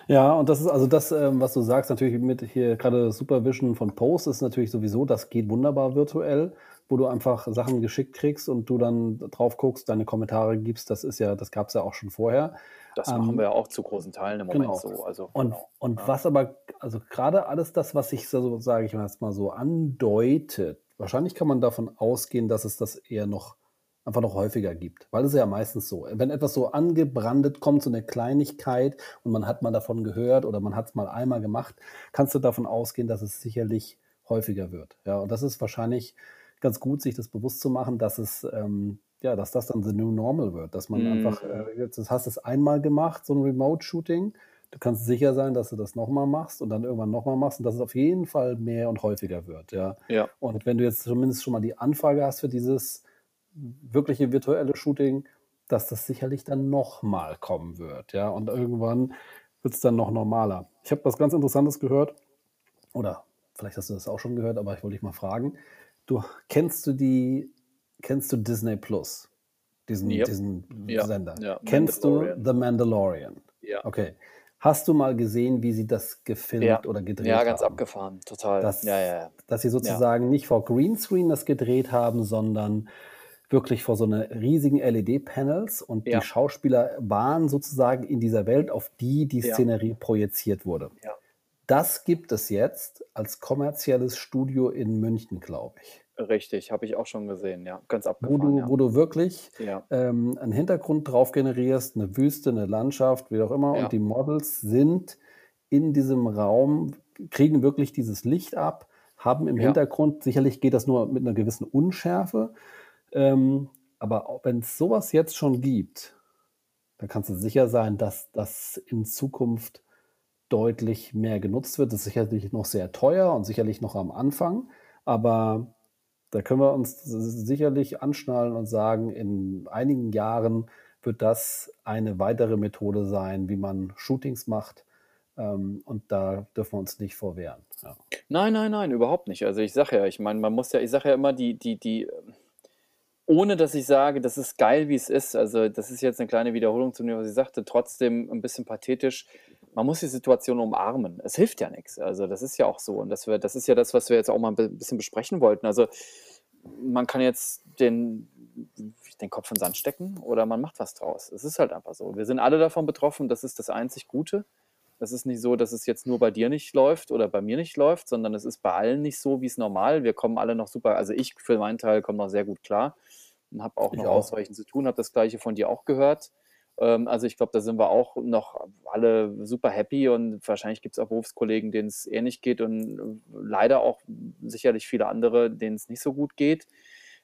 S2: Ja, und das ist also das, ähm, was du sagst, natürlich mit hier gerade Supervision von Post ist natürlich sowieso, das geht wunderbar virtuell, wo du einfach Sachen geschickt kriegst und du dann drauf guckst, deine Kommentare gibst. Das ist ja, das gab es ja auch schon vorher.
S1: Das machen ähm, wir ja auch zu großen Teilen im Moment
S2: genau.
S1: so. Also,
S2: und
S1: genau.
S2: und ja. was aber, also gerade alles das, was sich so, sage ich mal so andeutet, wahrscheinlich kann man davon ausgehen, dass es das eher noch einfach noch häufiger gibt. Weil es ja meistens so, wenn etwas so angebrandet kommt, so eine Kleinigkeit und man hat mal davon gehört oder man hat es mal einmal gemacht, kannst du davon ausgehen, dass es sicherlich häufiger wird. Ja, und das ist wahrscheinlich ganz gut, sich das bewusst zu machen, dass es, ähm, ja, dass das dann the new normal wird, dass man mm. einfach, äh, jetzt hast du es einmal gemacht, so ein Remote-Shooting, du kannst sicher sein, dass du das nochmal machst und dann irgendwann nochmal machst und dass es auf jeden Fall mehr und häufiger wird, ja.
S1: ja.
S2: Und wenn du jetzt zumindest schon mal die Anfrage hast für dieses wirkliche virtuelle Shooting, dass das sicherlich dann nochmal kommen wird. Ja, und irgendwann wird es dann noch normaler. Ich habe was ganz Interessantes gehört, oder vielleicht hast du das auch schon gehört, aber ich wollte dich mal fragen. Du kennst du die, kennst du Disney Plus? Diesen, yep. diesen ja. Sender. Ja. Kennst du The Mandalorian?
S1: Ja.
S2: Okay. Hast du mal gesehen, wie sie das gefilmt ja. oder gedreht haben?
S1: Ja, ganz haben? abgefahren, total.
S2: Dass,
S1: ja, ja,
S2: dass sie sozusagen nicht vor Greenscreen das gedreht haben, sondern wirklich vor so einer riesigen LED-Panels und ja. die Schauspieler waren sozusagen in dieser Welt, auf die die ja. Szenerie projiziert wurde.
S1: Ja.
S2: Das gibt es jetzt als kommerzielles Studio in München, glaube ich.
S1: Richtig, habe ich auch schon gesehen, ja, ganz
S2: abgefahren. Wo du, ja. wo du wirklich ähm, einen Hintergrund drauf generierst, eine Wüste, eine Landschaft, wie auch immer, und die Models sind in diesem Raum, kriegen wirklich dieses Licht ab, haben im Hintergrund, sicherlich geht das nur mit einer gewissen Unschärfe, ähm, aber wenn es sowas jetzt schon gibt, dann kannst du sicher sein, dass das in Zukunft deutlich mehr genutzt wird. Das ist sicherlich noch sehr teuer und sicherlich noch am Anfang, aber da können wir uns sicherlich anschnallen und sagen, in einigen Jahren wird das eine weitere Methode sein, wie man Shootings macht. Ähm, und da dürfen wir uns nicht vorwehren. Ja.
S1: Nein, nein, nein, überhaupt nicht. Also ich sage ja, ich meine, man muss ja, ich sage ja immer, die, die, die ohne dass ich sage, das ist geil, wie es ist. Also, das ist jetzt eine kleine Wiederholung zu dem, was ich sagte, trotzdem ein bisschen pathetisch. Man muss die Situation umarmen. Es hilft ja nichts. Also, das ist ja auch so. Und das, wir, das ist ja das, was wir jetzt auch mal ein bisschen besprechen wollten. Also, man kann jetzt den, den Kopf in den Sand stecken oder man macht was draus. Es ist halt einfach so. Wir sind alle davon betroffen. Das ist das einzig Gute. Es ist nicht so, dass es jetzt nur bei dir nicht läuft oder bei mir nicht läuft, sondern es ist bei allen nicht so, wie es normal. Wir kommen alle noch super, also ich für meinen Teil komme noch sehr gut klar und habe auch
S2: Ich
S1: noch
S2: auch.
S1: ausreichend zu tun, habe das Gleiche von dir auch gehört. Ähm, also ich glaube, da sind wir auch noch alle super happy und wahrscheinlich gibt es auch Berufskollegen, denen es ähnlich geht und äh, leider auch sicherlich viele andere, denen es nicht so gut geht.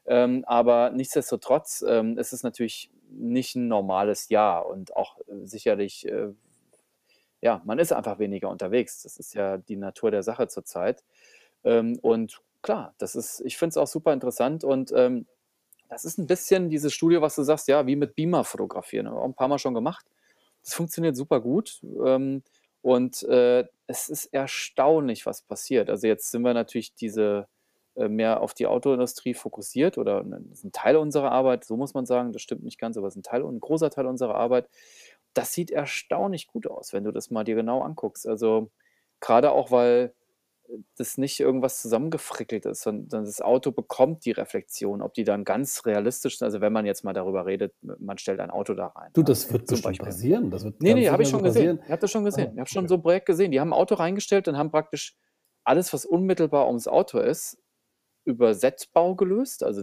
S1: Ähm, aber nichtsdestotrotz ähm, ist es natürlich nicht ein normales Jahr und auch äh, sicherlich, äh, ja, man ist einfach weniger unterwegs. Das ist ja die Natur der Sache zurzeit. Ähm, und klar, das ist, ich finde es auch super interessant und ähm, das ist ein bisschen dieses Studio, was du sagst, ja, wie mit Beamer fotografieren. Haben wir auch ein paar Mal schon gemacht. Das funktioniert super gut. Ähm, und äh, es ist erstaunlich, was passiert. Also jetzt sind wir natürlich diese äh, mehr auf die Autoindustrie fokussiert oder ne, ein Teil unserer Arbeit, so muss man sagen, das stimmt nicht ganz, aber es ist ein Teil, ein großer Teil unserer Arbeit. Das sieht erstaunlich gut aus, wenn du das mal dir genau anguckst. Also gerade auch, weil das nicht irgendwas zusammengefrickelt ist, sondern das Auto bekommt die Reflexion, ob die dann ganz realistisch sind. Also wenn man jetzt mal darüber redet, man stellt ein Auto da rein.
S2: Du,
S1: ja,
S2: das wird
S1: zum Beispiel.
S2: passieren. Das wird
S1: Nee, nee, habe ich schon
S2: so
S1: gesehen.
S2: passieren.
S1: Ich habe das schon gesehen.
S2: Ah,
S1: Ich habe schon so ein Projekt gesehen. Die haben ein Auto reingestellt und haben praktisch alles, was unmittelbar ums Auto ist, über Setbau gelöst, also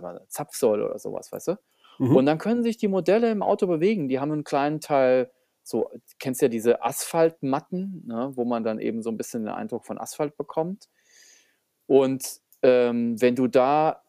S1: mal, Zapfsäule oder sowas, weißt du?
S2: Mhm.
S1: Und dann können sich die Modelle im Auto bewegen. Die haben einen kleinen Teil, so, kennst ja diese Asphaltmatten, ne, wo man dann eben so ein bisschen den Eindruck von Asphalt bekommt. Und ähm, wenn du da,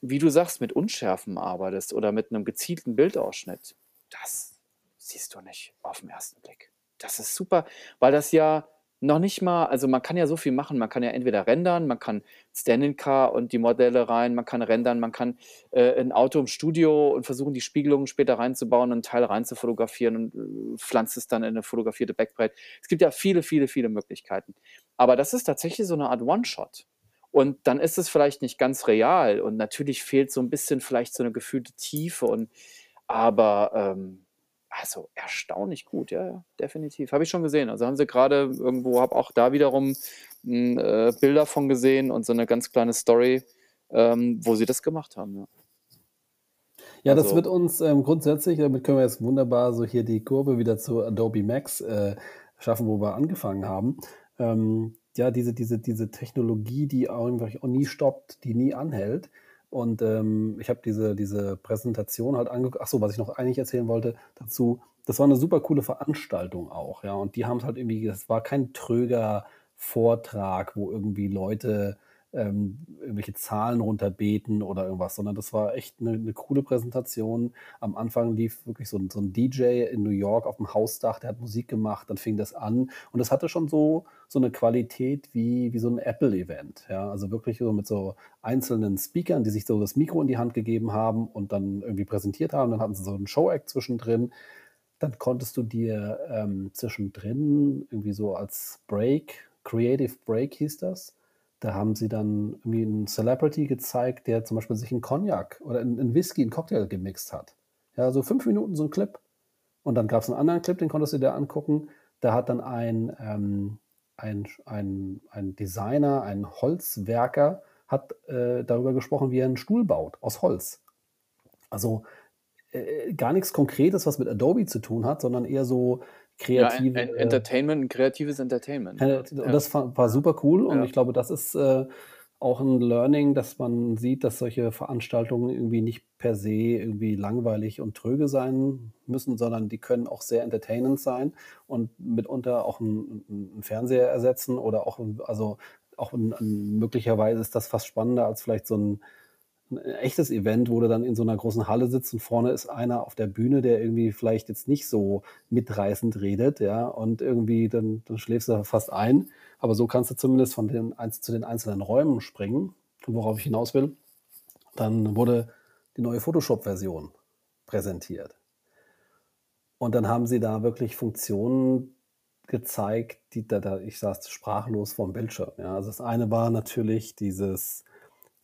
S1: wie du sagst, mit Unschärfen arbeitest oder mit einem gezielten Bildausschnitt, das siehst du nicht auf den ersten Blick. Das ist super, weil das ja noch nicht mal, also man kann ja so viel machen. Man kann ja entweder rendern, man kann Stand-in-Car und die Modelle rein, man kann rendern, man kann äh, ein Auto im Studio und versuchen, die Spiegelungen später reinzubauen, einen Teil rein zu fotografieren und äh, pflanzt es dann in eine fotografierte Backplate. Es gibt ja viele, viele, viele Möglichkeiten. Aber das ist tatsächlich so eine Art One-Shot. Und dann ist es vielleicht nicht ganz real und natürlich fehlt so ein bisschen vielleicht so eine gefühlte Tiefe und aber ähm, also erstaunlich gut, ja, ja, definitiv. Habe ich schon gesehen. Also haben sie gerade irgendwo, habe auch da wiederum m, äh, Bilder von gesehen und so eine ganz kleine Story, ähm, wo sie das gemacht haben. Ja.
S2: Ja, das
S1: Also-
S2: wird uns ähm, grundsätzlich, damit können wir jetzt wunderbar so hier die Kurve wieder zu Adobe Max äh, schaffen, wo wir angefangen haben. Ähm, ja, diese, diese, diese Technologie, die auch nie stoppt, die nie anhält. Und ähm, ich habe diese, diese Präsentation halt angeguckt. Ach so, was ich noch eigentlich erzählen wollte dazu, das war eine super coole Veranstaltung auch, ja. Und die haben es halt irgendwie, das war kein tröger Vortrag, wo irgendwie Leute ähm, irgendwelche Zahlen runterbeten oder irgendwas, sondern das war echt eine, eine coole Präsentation. Am Anfang lief wirklich so ein, so ein DJ in New York auf dem Hausdach, der hat Musik gemacht, dann fing das an und das hatte schon so, so eine Qualität wie, wie so ein Apple-Event. Ja? Also wirklich so mit so einzelnen Speakern, die sich so das Mikro in die Hand gegeben haben und dann irgendwie präsentiert haben. Dann hatten sie so einen Show-Act zwischendrin. Dann konntest du dir ähm, zwischendrin irgendwie so als Break, Creative Break hieß das, da haben sie dann irgendwie einen Celebrity gezeigt, der zum Beispiel sich einen Cognac oder einen Whisky, einen Cocktail gemixt hat. Ja, so fünf Minuten so ein Clip. Und dann gab es einen anderen Clip, den konntest du dir angucken. Da hat dann ein, ähm, ein, ein, ein Designer, ein Holzwerker, hat äh, darüber gesprochen, wie er einen Stuhl baut aus Holz. Also äh, gar nichts Konkretes, was mit Adobe zu tun hat, sondern eher so
S1: Ja,
S2: kreative.
S1: ein, ein Entertainment, ein kreatives Entertainment.
S2: Äh,
S1: Ja.
S2: Und
S1: Ja.
S2: das war, super cool und
S1: Ja.
S2: ich glaube, das ist äh, auch ein Learning, dass man sieht, dass solche Veranstaltungen irgendwie nicht per se irgendwie langweilig und tröge sein müssen, sondern die können auch sehr entertainend sein und mitunter auch einen, Fernseher ersetzen oder auch, also auch ein, möglicherweise ist das fast spannender als vielleicht so ein, ein echtes Event, wo du dann in so einer großen Halle sitzt und vorne ist einer auf der Bühne, der irgendwie vielleicht jetzt nicht so mitreißend redet, ja, und irgendwie dann, dann schläfst du fast ein. Aber so kannst du zumindest von den zu den einzelnen Räumen springen. Und worauf ich hinaus will, dann wurde die neue Photoshop-Version präsentiert. Und dann haben sie da wirklich Funktionen gezeigt, die da, da ich saß sprachlos vorm Bildschirm. Ja. Also das eine war natürlich dieses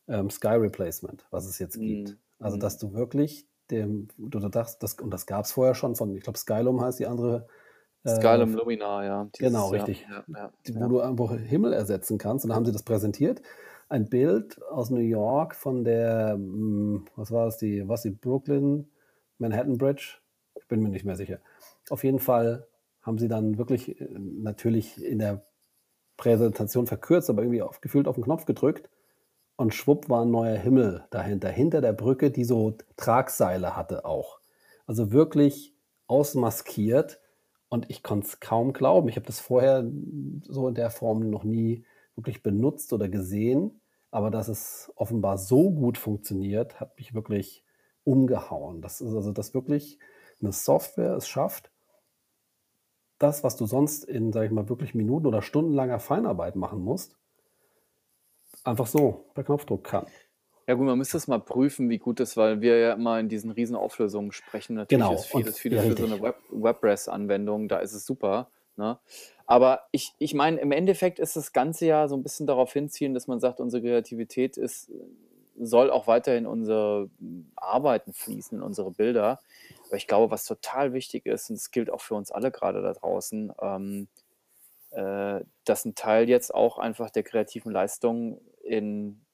S2: ähm, Sky Replacement, was es jetzt gibt.
S1: Mhm.
S2: Also
S1: Mhm.
S2: dass du wirklich dem, du dachtest, das, und das gab es vorher schon von, ich glaube, Skylum heißt die andere. äh,
S1: Skylum Luminar, ja.
S2: Genau,
S1: ja,
S2: richtig.
S1: Ja, ja, ja.
S2: wo du einfach Himmel ersetzen kannst. Und da haben sie das präsentiert. Ein Bild aus New York von der, hm, was war das, die, was die Brooklyn, Manhattan Bridge? Ich bin mir nicht mehr sicher. Auf jeden Fall haben sie dann wirklich äh, natürlich in der Präsentation verkürzt, aber irgendwie auf, gefühlt auf den Knopf gedrückt. Und schwupp war 'n neuer Himmel dahinter, hinter der Brücke, die so Tragseile hatte auch. Also, wirklich ausmaskiert und ich konnte es kaum glauben. Ich habe das vorher so in der Form noch nie wirklich benutzt oder gesehen, aber dass es offenbar so gut funktioniert, hat mich wirklich umgehauen. Das ist also, dass wirklich 'ne Software es schafft das, was du sonst in, sage ich mal, wirklich Minuten oder stundenlanger Feinarbeit machen musst einfach so per Knopfdruck kann.
S1: Ja gut, man müsste es mal prüfen, wie gut das weil wir ja immer in diesen Riesenauflösungen sprechen. Natürlich
S2: Genau
S1: ist vieles vieles
S2: ja,
S1: für so
S2: richtig.
S1: 'ne Web WebRes-Anwendung, da ist es super, ne? Aber ich ich meine, im Endeffekt ist das Ganze ja so 'n bisschen darauf hinzielen, dass man sagt, unsere Kreativität ist soll auch weiterhin unser Arbeiten fließen, in unsere Bilder. Aber ich glaube, was total wichtig ist, und das gilt auch für uns alle grade da draußen, ähm, äh, dass 'n Teil jetzt auch einfach der kreativen Leistung in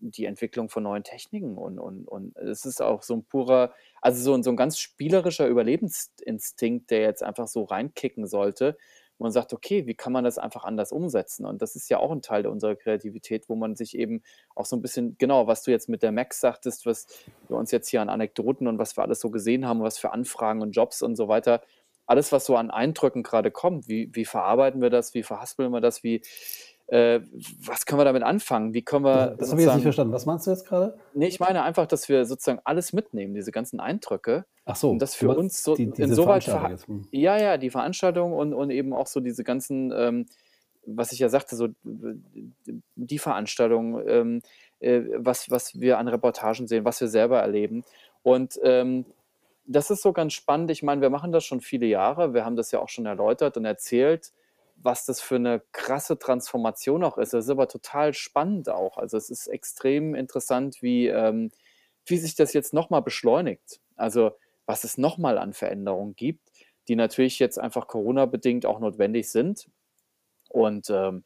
S1: die Entwicklung von neuen Techniken und und und es ist auch so 'n purer also, so 'n so 'n ganz spielerischer Überlebensinstinkt, der jetzt einfach so reinkicken sollte, man sagt: „Okay, wie kann man das einfach anders umsetzen?“ Und das ist ja auch 'n Teil unserer Kreativität, wo man sich eben auch so 'n bisschen genau, was du jetzt mit der Macs sagtest, was wir uns jetzt hier an Anekdoten und was wir alles so gesehen haben, was für Anfragen und Jobs und so weiter alles, was so an Eindrücken grade kommt, wie wie verarbeiten wir das? Wie verhaspeln wir das? Wie äh, was können wir damit anfangen? Wie können wir
S2: das habe ich jetzt nicht verstanden. Was meinst du jetzt grade?
S1: Ne, ich meine einfach, dass wir sozusagen alles mitnehmen, diese ganzen Eindrücke
S2: Ach
S1: und
S2: so,
S1: das
S2: du
S1: für uns so
S2: die
S1: insoweit
S2: jetzt? Mhm.
S1: ja, ja, die Veranstaltung und und eben auch so diese ganzen, ähm was ich ja sagte, so d die Veranstaltung, ähm, äh, was was wir an Reportagen sehen, was wir selber erleben. Und, ähm, das ist so ganz spannend. Ich meine, wir machen das schon viele Jahre. Wir haben das ja auch schon erläutert und erzählt, was das für 'ne krasse Transformation auch ist. Das ist aber total spannend auch. Also, es ist extrem interessant, wie, ähm wie sich das jetzt noch mal beschleunigt. Also, was es noch mal an Veränderungen gibt, die natürlich jetzt einfach Corona-bedingt auch notwendig sind. Und, ähm,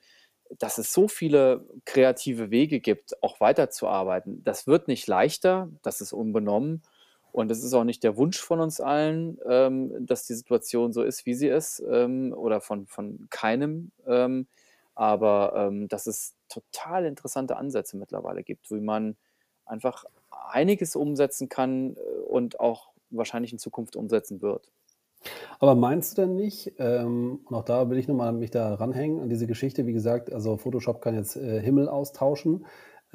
S1: dass es so viele kreative Wege gibt, auch weiterzuarbeiten. Das wird nicht leichter, das ist unbenommen. Und das ist auch nicht der Wunsch von uns allen, ähm, dass die Situation so ist, wie sie ist, ähm, oder von von keinem, ähm, aber, ähm, dass es total interessante Ansätze mittlerweile gibt, wie man einfach einiges umsetzen kann, äh, und auch wahrscheinlich in Zukunft umsetzen wird.
S2: Aber meinst du denn nicht, ähm, und auch da will ich noch mal mich da ranhängen an diese Geschichte, wie gesagt, also, Photoshop kann jetzt, äh, Himmel austauschen,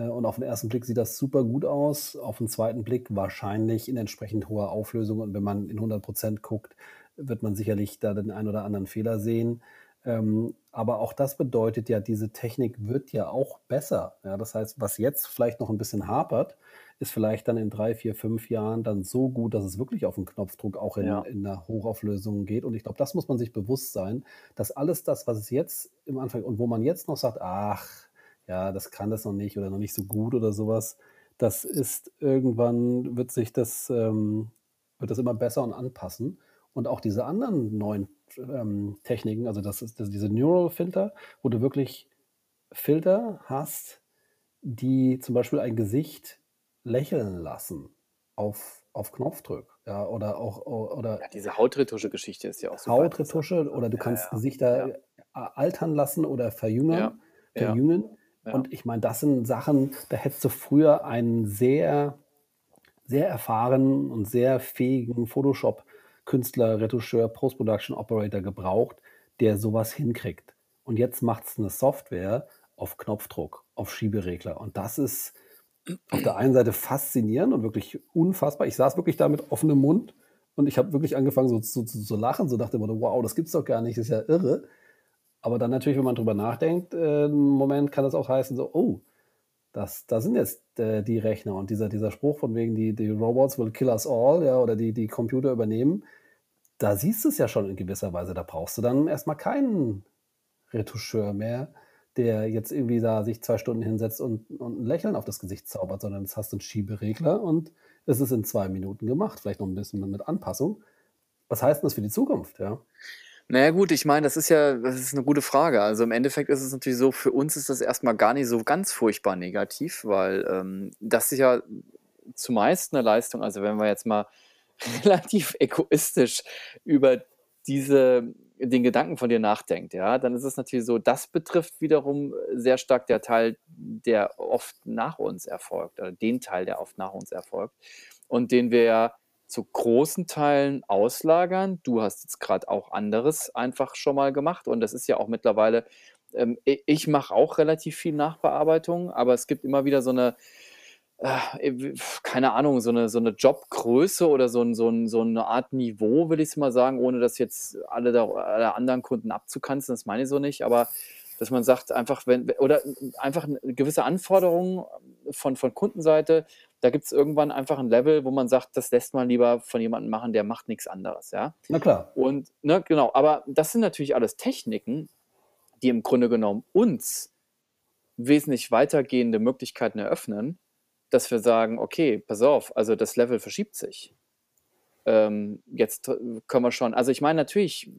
S2: und auf 'n 1. Blick sieht das super gut aus, auf 'n 2. Blick wahrscheinlich in entsprechend hoher Auflösung und wenn man in 100 % guckt, wird man sicherlich da den einen oder anderen Fehler sehen. Ähm, aber auch das bedeutet ja, diese Technik wird ja auch besser, ja? Das heißt, was jetzt vielleicht noch 'n bisschen hapert, ist vielleicht dann in 3, 4, 5 Jahren dann so gut, dass es wirklich auf 'n Knopfdruck auch in
S1: Ja.
S2: in 'ner Hochauflösung geht. Und ich glaube, das muss man sich bewusst sein, dass alles das, was es jetzt im Anfang und wo man jetzt noch sagt: „Ach, ja, das kann das noch nicht oder noch nicht so gut“ oder so was, das ist irgendwann wird sich das ähm, wird das immer besser und anpassen. Und auch diese anderen neuen, ähm, Techniken, also, das ist diese Neural Filter, wo du wirklich Filter hast, die zum Beispiel ein Gesicht lächeln lassen auf auf Knopfdruck, ja, oder auch oder
S1: Ja, diese Hautretusche-Geschichte ist ja auch interessant,
S2: Hautretusche oder du kannst
S1: ja,
S2: Gesichter, altern lassen oder verjüngern
S1: ja,
S2: verjüngen. Und ich meine, das sind Sachen, da hättest du früher einen sehr sehr erfahrenen und sehr fähigen Photoshop-Künstler, Retoucheur, Post-Production-Operator gebraucht, der so was hinkriegt. Und jetzt macht's 'ne Software auf Knopfdruck, auf Schieberegler. Und das ist auf der einen Seite faszinierend und wirklich unfassbar. Ich saß wirklich da mit offenem Mund und ich habe wirklich angefangen, so zu zu zu lachen, so dem Motto: „Wow, das gibt's doch gar nicht, das ist ja irre.“ Aber dann natürlich, wenn man drüber nachdenkt, äh, Moment kann das auch heißen so: „Oh, das da sind jetzt, äh, die Rechner.“ Und dieser dieser Spruch von wegen: „Die die Robots will kill us all“, ja, oder die die Computer übernehmen, da siehst du's ja schon in gewisser Weise. Da brauchst du dann erst mal keinen Retoucheur mehr, der jetzt irgendwie da sich 2 Stunden hinsetzt und und 'n Lächeln auf das Gesicht zaubert, sondern jetzt hast du 'n Schieberegler und es ist in 2 Minuten gemacht, vielleicht noch 'n bisschen mit Anpassung. Was heißt 'n das für die Zukunft, ja?
S1: Na ja gut, ich meine, das ist ja das ist 'ne gute Frage. Also, im Endeffekt ist es natürlich so, für uns ist das erst mal gar nicht so ganz furchtbar negativ, weil, ähm, das ist ja zumeist 'ne Leistung also, wenn wir jetzt mal <laughs> relativ egoistisch über diese den Gedanken von dir nachdenkt, ja, dann ist es natürlich so, das betrifft wiederum sehr stark der Teil, der oft nach uns erfolgt, oder den Teil, der oft nach uns erfolgt und den wir ja zu großen Teilen auslagern. Du hast jetzt gerade auch anderes einfach schon mal gemacht und das ist ja auch mittlerweile, ähm, ich mache auch relativ viel Nachbearbeitung, aber es gibt immer wieder so eine, äh, keine Ahnung, so eine, so eine Jobgröße oder so, ein, so, ein, so eine Art Niveau, will ich es mal sagen, ohne das jetzt alle, der, alle anderen Kunden abzukanzen, das meine ich so nicht, aber dass man sagt, einfach, wenn, oder einfach eine gewisse Anforderungen von, von Kundenseite, da gibt es irgendwann einfach ein Level, wo man sagt, das lässt man lieber von jemandem machen, der macht nichts anderes, ja.
S2: Na klar.
S1: Und, ne, genau, aber das sind natürlich alles Techniken, die im Grunde genommen uns wesentlich weitergehende Möglichkeiten eröffnen, dass wir sagen, okay, pass auf, also das Level verschiebt sich. Ähm, jetzt können wir schon, also ich meine natürlich,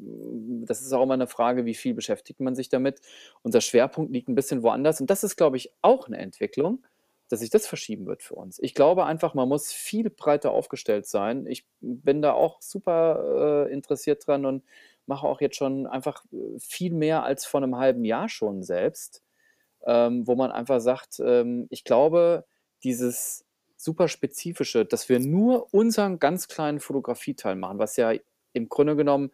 S1: das ist auch immer eine Frage, wie viel beschäftigt man sich damit. Unser Schwerpunkt liegt ein bisschen woanders und das ist, glaube ich, auch eine Entwicklung, dass sich das verschieben wird für uns. Ich glaube einfach, man muss viel breiter aufgestellt sein. Ich bin da auch super äh, interessiert dran und mache auch jetzt schon einfach äh, viel mehr als vor einem halben Jahr schon selbst, ähm, wo man einfach sagt, ähm, ich glaube, dieses super spezifische, dass wir nur unseren ganz kleinen Fotografieteil machen, was ja im Grunde genommen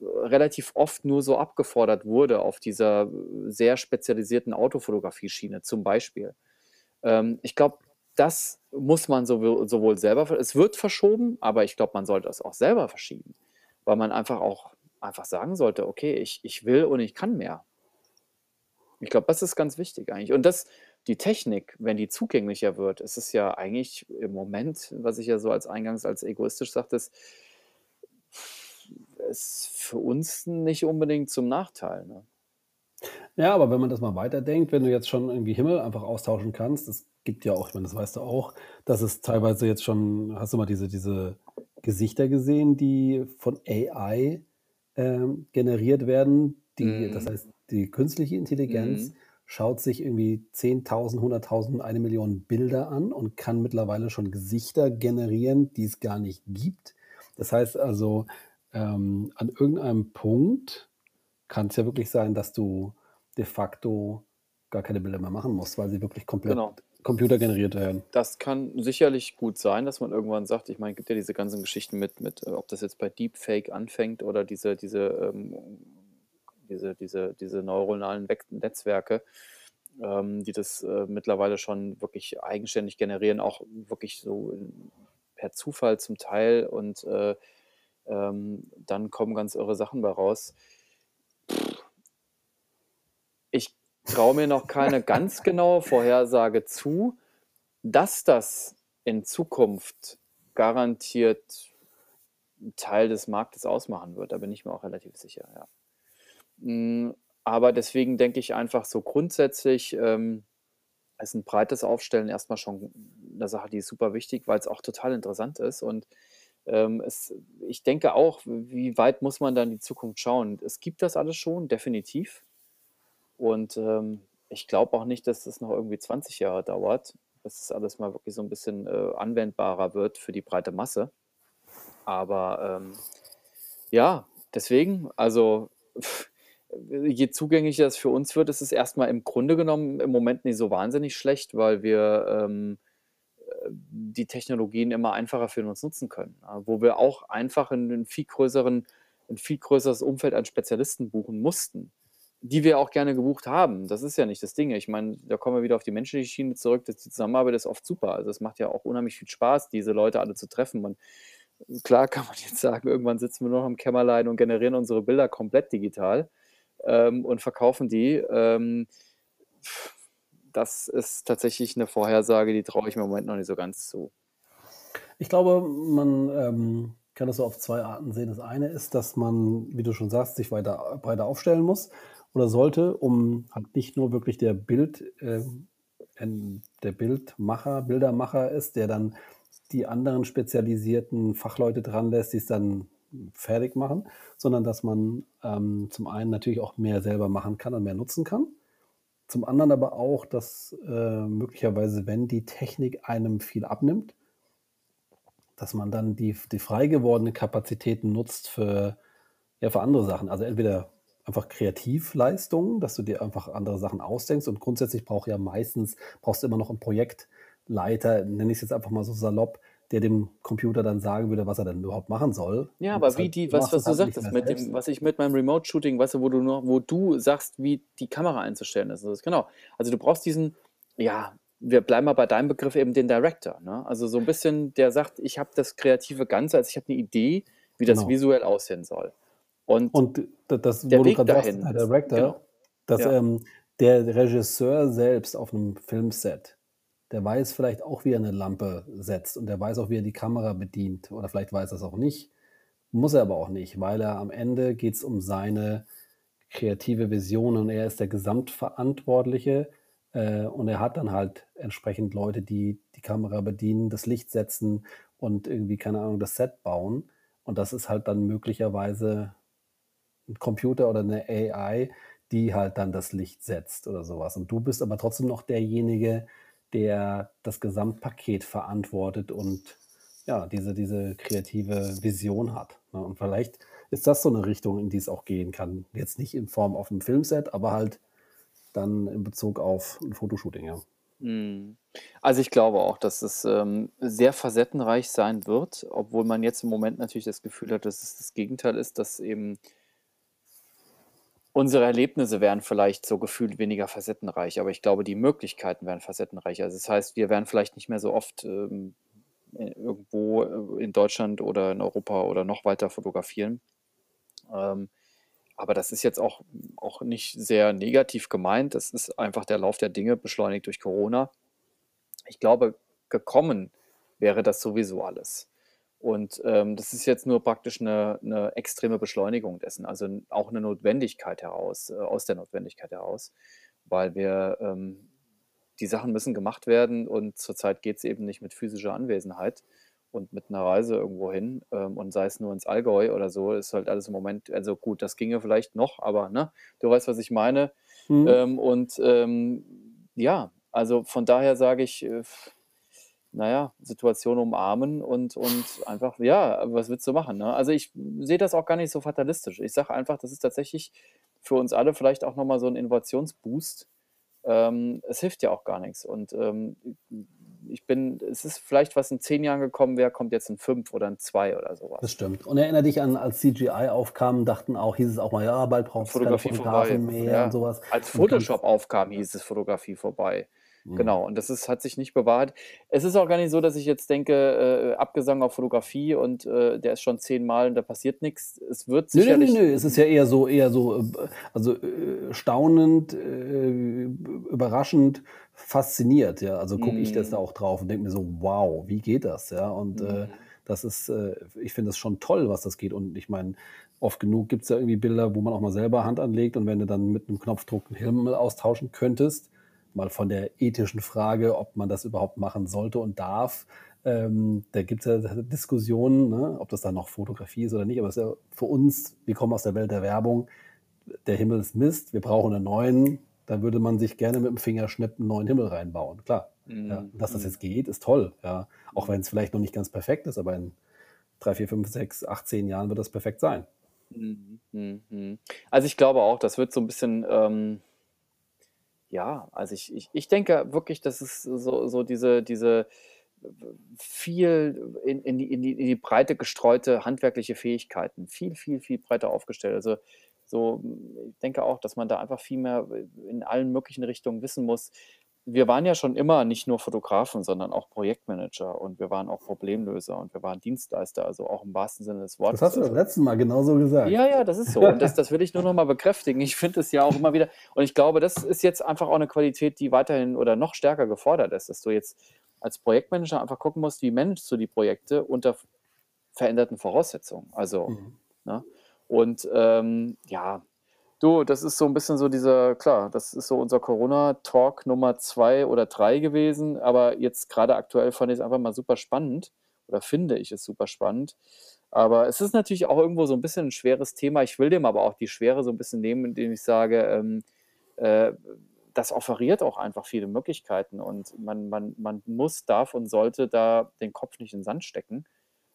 S1: äh, relativ oft nur so abgefordert wurde auf dieser äh, sehr spezialisierten Autofotografie-Schiene zum Beispiel. Ähm, ich glaube, das muss man sowohl selber, es wird verschoben, aber ich glaube, man sollte es auch selber verschieben, weil man einfach auch einfach sagen sollte, okay, ich, ich will und ich kann mehr. Ich glaube, das ist ganz wichtig eigentlich. Und das, die Technik, wenn die zugänglicher wird, ist es ja eigentlich im Moment, was ich ja so als eingangs als egoistisch sagte, ist, ist für uns nicht unbedingt zum Nachteil. Ne?
S2: Ja, aber wenn man das mal weiterdenkt, wenn du jetzt schon irgendwie Himmel einfach austauschen kannst, es gibt ja auch, ich meine, das weißt du auch, dass es teilweise jetzt schon, hast du mal diese, diese Gesichter gesehen, die von AI ähm, generiert werden, die, mhm. das heißt, die künstliche Intelligenz mhm schaut sich irgendwie 10.000, 100.000, eine Million Bilder an und kann mittlerweile schon Gesichter generieren, die es gar nicht gibt. Das heißt also, ähm, an irgendeinem Punkt kann es ja wirklich sein, dass du de facto gar keine Bilder mehr machen musst, weil sie wirklich komplett genau. computergeneriert werden.
S1: Das kann sicherlich gut sein, dass man irgendwann sagt, ich meine, es gibt ja diese ganzen Geschichten mit, mit äh, ob das jetzt bei Deepfake anfängt oder diese, diese ähm, diese, diese, diese neuronalen Netzwerke, ähm, die das äh, mittlerweile schon wirklich eigenständig generieren, auch wirklich so in, per Zufall zum Teil und äh, ähm, dann kommen ganz irre Sachen bei raus. Ich traue mir noch keine ganz genaue Vorhersage zu, dass das in Zukunft garantiert Teil des Marktes ausmachen wird. Da bin ich mir auch relativ sicher, ja. Hm, aber deswegen denke ich einfach so grundsätzlich ähm, ist ein breites Aufstellen erstmal schon eine Sache, die ist super wichtig, weil es auch total interessant ist. Und ähm, es, ich denke auch, wie weit muss man dann in die Zukunft schauen? Es gibt das alles schon, definitiv. Und ähm, ich glaube auch nicht, dass das noch irgendwie 20 Jahre dauert, dass das alles mal wirklich so ein bisschen äh, anwendbarer wird für die breite Masse. Aber ähm, ja, deswegen, also pff, je zugänglicher das für uns wird, ist es erstmal im Grunde genommen im Moment nicht so wahnsinnig schlecht, weil wir ähm, die Technologien immer einfacher für uns nutzen können. Wo wir auch einfach in viel größeren, ein viel größeres Umfeld an Spezialisten buchen mussten, die wir auch gerne gebucht haben. Das ist ja nicht das Ding. Ich meine, da kommen wir wieder auf die menschliche Schiene zurück. Das, die Zusammenarbeit ist oft super. Also es macht ja auch unheimlich viel Spaß, diese Leute alle zu treffen. Und klar kann man <laughs> jetzt sagen, irgendwann sitzen wir nur noch im Kämmerlein und generieren unsere Bilder komplett digital ähm, und verkaufen die. Ähm, das ist tatsächlich eine Vorhersage, die traue ich mir im Moment noch nicht so ganz zu.
S2: Ich glaube, man ähm, kann das so auf zwei Arten sehen. Das eine ist, dass man, wie du schon sagst, sich weiter breiter aufstellen muss oder sollte, um halt nicht nur wirklich der Bild, äh, der Bildmacher, Bildermacher ist, der dann die anderen spezialisierten Fachleute dran lässt, die es dann fertig machen, sondern dass man ähm, zum einen natürlich auch mehr selber machen kann und mehr nutzen kann. Zum anderen aber auch, dass äh, möglicherweise, wenn die Technik einem viel abnimmt, dass man dann die, die frei gewordenen Kapazitäten nutzt für, ja, für andere Sachen. Also entweder einfach Kreativleistungen, dass du dir einfach andere Sachen ausdenkst und grundsätzlich braucht ja meistens brauchst du immer noch einen Projektleiter, nenne ich es jetzt einfach mal so salopp, der dem Computer dann sagen würde, was er denn überhaupt machen soll.
S1: Ja,
S2: Und
S1: aber wie
S2: deshalb
S1: die,
S2: du
S1: was, was du
S2: halt
S1: sagtest, mit dem, was ich mit meinem Remote-Shooting, weißt du, wo du nur, wo du sagst, wie die Kamera einzustellen ist. Ist genau. Also du brauchst diesen, ja, wir bleiben mal bei deinem Begriff eben den Director. Ne? Also so ein bisschen, der sagt, ich habe das kreative Ganze, also ich habe eine Idee, wie das
S2: Genau.
S1: visuell aussehen soll. Und
S2: Und das,
S1: der
S2: wo du
S1: Weg
S2: gerade sagst,
S1: dahin
S2: der
S1: ist,
S2: Director,
S1: genau,
S2: dass
S1: ja.
S2: ähm, der Regisseur selbst auf einem Filmset, der weiß vielleicht auch, wie er eine Lampe setzt und der weiß auch, wie er die Kamera bedient. Oder vielleicht weiß er es auch nicht. Muss er aber auch nicht, weil er am Ende geht es um seine kreative Vision und er ist der Gesamtverantwortliche äh, und er hat dann halt entsprechend Leute, die die Kamera bedienen, das Licht setzen und irgendwie, keine Ahnung, das Set bauen. Und das ist halt dann möglicherweise Computer oder eine AI, die halt dann das Licht setzt oder sowas. Und du bist aber trotzdem noch derjenige, der das Gesamtpaket verantwortet und ja, diese, diese kreative Vision hat. ne? Und vielleicht ist das so eine Richtung, in die es auch gehen kann. Jetzt nicht in Form auf einem Filmset, aber halt dann in Bezug auf ein Fotoshooting, ja.
S1: Mhm. Also ich glaube auch, dass es ähm, sehr facettenreich sein wird, obwohl man jetzt im Moment natürlich das Gefühl hat, dass es das Gegenteil ist, dass eben unsere Erlebnisse wären vielleicht so gefühlt weniger facettenreich, aber ich glaube, die Möglichkeiten wären facettenreicher. Also das heißt, wir werden vielleicht nicht mehr so oft ähm, äh, irgendwo äh, in Deutschland oder in Europa oder noch weiter fotografieren. Ähm, aber das ist jetzt auch, auch nicht sehr negativ gemeint. Das ist einfach der Lauf der Dinge, beschleunigt durch Corona. Ich glaube, gekommen wäre das sowieso alles. Und ähm, das ist jetzt nur praktisch eine, eine extreme Beschleunigung dessen, also auch eine Notwendigkeit heraus, äh, aus der Notwendigkeit heraus, weil wir, ähm, die Sachen müssen gemacht werden und zurzeit geht es eben nicht mit physischer Anwesenheit und mit einer Reise irgendwo hin ähm, und sei es nur ins Allgäu oder so, ist halt alles im Moment, also gut, das ginge vielleicht noch, aber ne, du weißt, was ich meine.
S2: Mhm.
S1: Ähm, und ähm, ja, also von daher sage ich, äh, naja, Situation umarmen und, und einfach, ja, was willst du machen? Ne? Also ich sehe das auch gar nicht so fatalistisch. Ich sage einfach, das ist tatsächlich für uns alle vielleicht auch nochmal so ein Innovationsboost. Ähm, es hilft ja auch gar nichts. Und ähm, ich bin, es ist vielleicht, was in zehn Jahren gekommen wäre, kommt jetzt in fünf oder in zwei oder
S2: Das
S1: sowas.
S2: stimmt. Und erinnere dich an, als CGI aufkam, dachten auch, hieß es auch mal, ja, bald braucht es keine
S1: Fotografie vorbei.
S2: Fotografen mehr und
S1: Ja.
S2: sowas.
S1: Als
S2: Und
S1: Photoshop aufkam, hieß es Fotografie vorbei.
S2: Mhm.
S1: Genau, und das ist, hat sich nicht bewahrt. Es ist auch gar nicht so, dass ich jetzt denke, äh, Abgesang auf Fotografie und äh, der ist schon zehnmal und da passiert nichts. Es wird
S2: Nö, nö, nö,
S1: sicherlich.
S2: nö. Es ist ja eher so, eher so, äh, also äh, staunend, äh, überraschend, fasziniert, ja. Also gucke ich das da
S1: Mm,
S2: auch drauf und denke mir so, wow, wie geht das, ja? Und äh,
S1: mm,
S2: das ist, äh, ich finde es schon toll, was das geht. Und ich meine, oft genug gibt es ja irgendwie Bilder, wo man auch mal selber Hand anlegt und wenn du dann mit einem Knopfdruck einen Himmel austauschen könntest, mal von der ethischen Frage, ob man das überhaupt machen sollte und darf, ähm, da gibt es ja Diskussionen, ne, ob das dann noch Fotografie ist oder nicht. Aber es ist ja für uns, wir kommen aus der Welt der Werbung, der Himmel ist Mist, wir brauchen einen neuen. Da würde man sich gerne mit dem Fingerschnipp einen neuen Himmel reinbauen. Klar. Ja,
S1: mm,
S2: dass das
S1: mm,
S2: jetzt geht, ist toll. Ja. Auch wenn es vielleicht noch nicht ganz perfekt ist, aber in drei, vier, fünf, sechs, acht, zehn Jahren wird das perfekt sein.
S1: mm, mm. Also ich glaube auch, das wird so ein bisschen, ähm, ja, also ich, ich, ich denke wirklich, dass es so, so diese, diese viel in, in, die, in, die, in die Breite gestreute handwerkliche Fähigkeiten, viel, viel, viel breiter aufgestellt. Also so, ich denke auch, dass man da einfach viel mehr in allen möglichen Richtungen wissen muss. Wir waren ja schon immer nicht nur Fotografen, sondern auch Projektmanager und wir waren auch Problemlöser und wir waren Dienstleister, also auch im wahrsten Sinne des
S2: Das
S1: Wortes.
S2: hast du beim
S1: Also
S2: letzten Mal genauso gesagt.
S1: ja, ja, das ist so. Und das, das will ich nur noch mal bekräftigen. Ich finde es ja auch immer wieder. Und ich glaube, das ist jetzt einfach auch eine Qualität, die weiterhin oder noch stärker gefordert ist, dass du jetzt als Projektmanager einfach gucken musst, wie managst du die Projekte unter veränderten Voraussetzungen. Also,
S2: Mhm.
S1: ne? Und ähm, ja, du, das ist so ein bisschen so dieser, klar, das ist so unser Corona-Talk Nummer zwei oder drei gewesen. Aber jetzt gerade aktuell fand ich es einfach mal super spannend oder finde ich es super spannend. Aber es ist natürlich auch irgendwo so ein bisschen ein schweres Thema. Ich will dem aber auch die Schwere so ein bisschen nehmen, indem ich sage, ähm, äh, das offeriert auch einfach viele Möglichkeiten und man, man, man muss, darf und sollte da den Kopf nicht in den Sand stecken.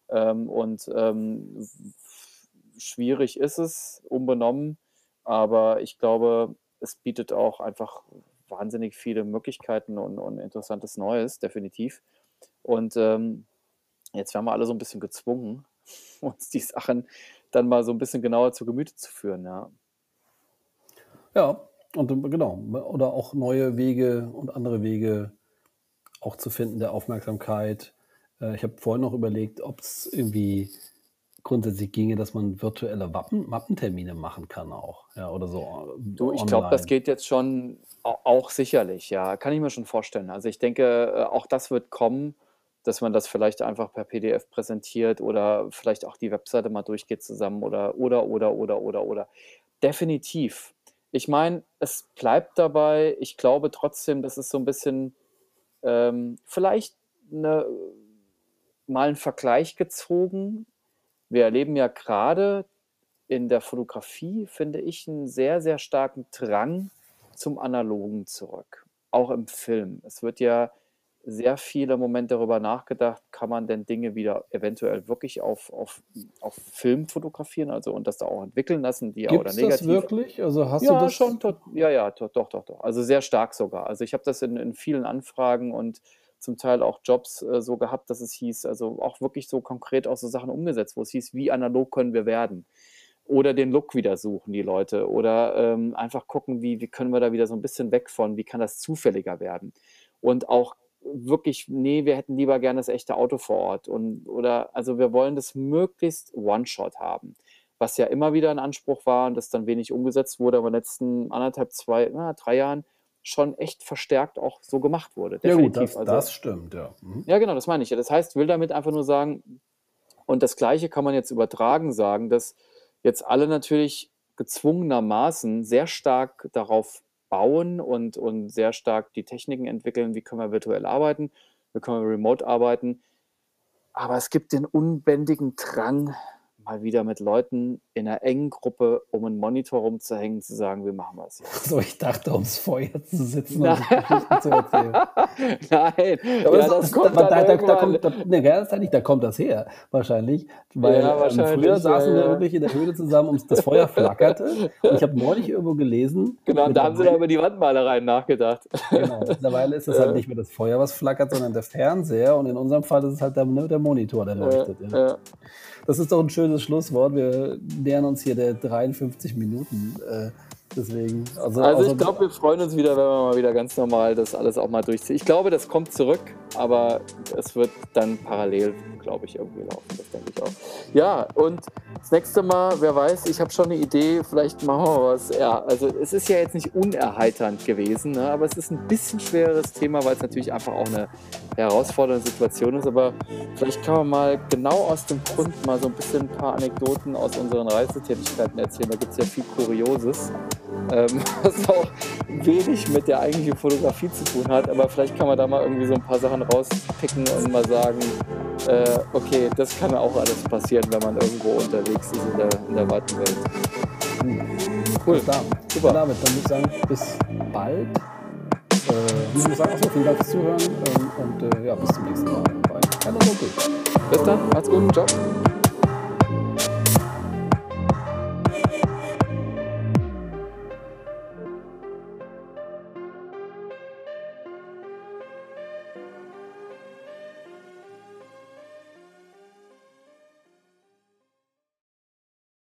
S1: Ähm, und ähm, schwierig ist es, unbenommen, aber ich glaube, es bietet auch einfach wahnsinnig viele Möglichkeiten und, und interessantes Neues, definitiv. Und ähm, jetzt werden wir alle so ein bisschen gezwungen, <laughs> uns die Sachen dann mal so ein bisschen genauer zu Gemüte zu führen, ja.
S2: Ja, und genau, oder auch neue Wege und andere Wege auch zu finden der Aufmerksamkeit. Äh, ich habe vorhin noch überlegt, ob es irgendwie grundsätzlich ginge, dass man virtuelle Wappen, Mappentermine machen kann auch, ja, oder so. Äh,
S1: du, ich glaube, das geht jetzt schon auch sicherlich, ja, kann ich mir schon vorstellen. Also ich denke, äh, auch das wird kommen, dass man das vielleicht einfach per PDF präsentiert oder vielleicht auch die Webseite mal durchgeht zusammen oder oder oder oder oder oder. Definitiv. Ich meine, es bleibt dabei. Ich glaube trotzdem, das ist so ein bisschen ähm, vielleicht 'ne mal ein Vergleich gezogen wir erleben ja gerade in der Fotografie, finde ich, einen sehr, sehr starken Drang zum Analogen zurück, auch im Film. Es wird ja sehr viel im Moment darüber nachgedacht, kann man denn Dinge wieder eventuell wirklich auf, auf, auf Film fotografieren, also und das da auch entwickeln lassen, die
S2: Gibt's
S1: oder negativ.
S2: das wirklich? Also hast
S1: ja,
S2: du das?
S1: schon, ja, ja, doch, doch, doch. Also sehr stark sogar. Also ich habe das in, in vielen Anfragen und zum Teil auch Jobs äh, so gehabt, dass es hieß, also auch wirklich so konkret auch so Sachen umgesetzt, wo es hieß, wie analog können wir werden? Oder den Look wieder suchen, die Leute. Oder ähm, einfach gucken, wie, wie können wir da wieder so ein bisschen weg von, wie kann das zufälliger werden? Und auch wirklich, nee, wir hätten lieber gerne das echte Auto vor Ort. Und, oder, also wir wollen das möglichst One-Shot haben. Was ja immer wieder ein Anspruch war und das dann wenig umgesetzt wurde, aber in den letzten anderthalb, zwei, na, drei Jahren schon echt verstärkt auch so gemacht wurde.
S2: Ja gut, das, also, das stimmt, ja.
S1: Mhm. Ja, genau, das meine ich. Das heißt, will damit einfach nur sagen, und das Gleiche kann man jetzt übertragen sagen, dass jetzt alle natürlich gezwungenermaßen sehr stark darauf bauen und, und sehr stark die Techniken entwickeln, wie können wir virtuell arbeiten, wie können wir remote arbeiten. Aber es gibt den unbändigen Drang, mal wieder mit Leuten in einer engen Gruppe um einen Monitor rumzuhängen, zu sagen, wie machen wir es
S2: jetzt? So, ich dachte, ums Feuer zu sitzen und <laughs> Geschichten zu erzählen.
S1: Nein,
S2: aber ja, das, das kommt da, da, da, da, kommt, da, ne, ganz ehrlich, da kommt das her, wahrscheinlich. Weil ja, ähm, wahrscheinlich, früher saßen ja, wir wirklich in der Höhle zusammen und das Feuer <laughs> flackerte. Und ich habe neulich irgendwo gelesen.
S1: Genau, da haben sie dann über die Wandmalereien nachgedacht.
S2: Genau, mittlerweile ist es halt <laughs> nicht mehr das Feuer, was flackert, sondern der Fernseher. Und in unserem Fall ist es halt der, der Monitor, der leuchtet. Das ist doch ein schönes Schlusswort. Wir nähern uns hier der 53 Minuten. Äh, deswegen.
S1: Also, also ich glaube, wir freuen uns wieder, wenn wir mal wieder ganz normal das alles auch mal durchziehen. Ich glaube, das kommt zurück, aber es wird dann parallel, glaube ich, irgendwie laufen. Das denke ich auch. Ja, und das nächste Mal, wer weiß, ich habe schon eine Idee, vielleicht machen wir was. Ja, also es ist ja jetzt nicht unerheiternd gewesen, ne, aber es ist ein bisschen schweres Thema, weil es natürlich einfach auch eine herausfordernde Situation ist. Aber vielleicht kann man mal genau aus dem Grund mal so ein bisschen ein paar Anekdoten aus unseren Reisetätigkeiten erzählen. Da gibt es ja viel Kurioses, ähm, <laughs> was auch wenig mit der eigentlichen Fotografie zu tun hat. Aber vielleicht kann man da mal irgendwie so ein paar Sachen rauspicken und mal sagen, äh, okay, das kann auch alles passieren, wenn man irgendwo unterwegs ist in der, in der weiten Welt.
S2: Cool. Klar. Super. David, dann würde ich sagen, bis bald. Äh, wie gesagt, achso, vielen Dank fürs Zuhören ähm, und äh, ja, bis zum nächsten Mal bei Hello Local.
S1: Bis dann, macht's gut, ciao.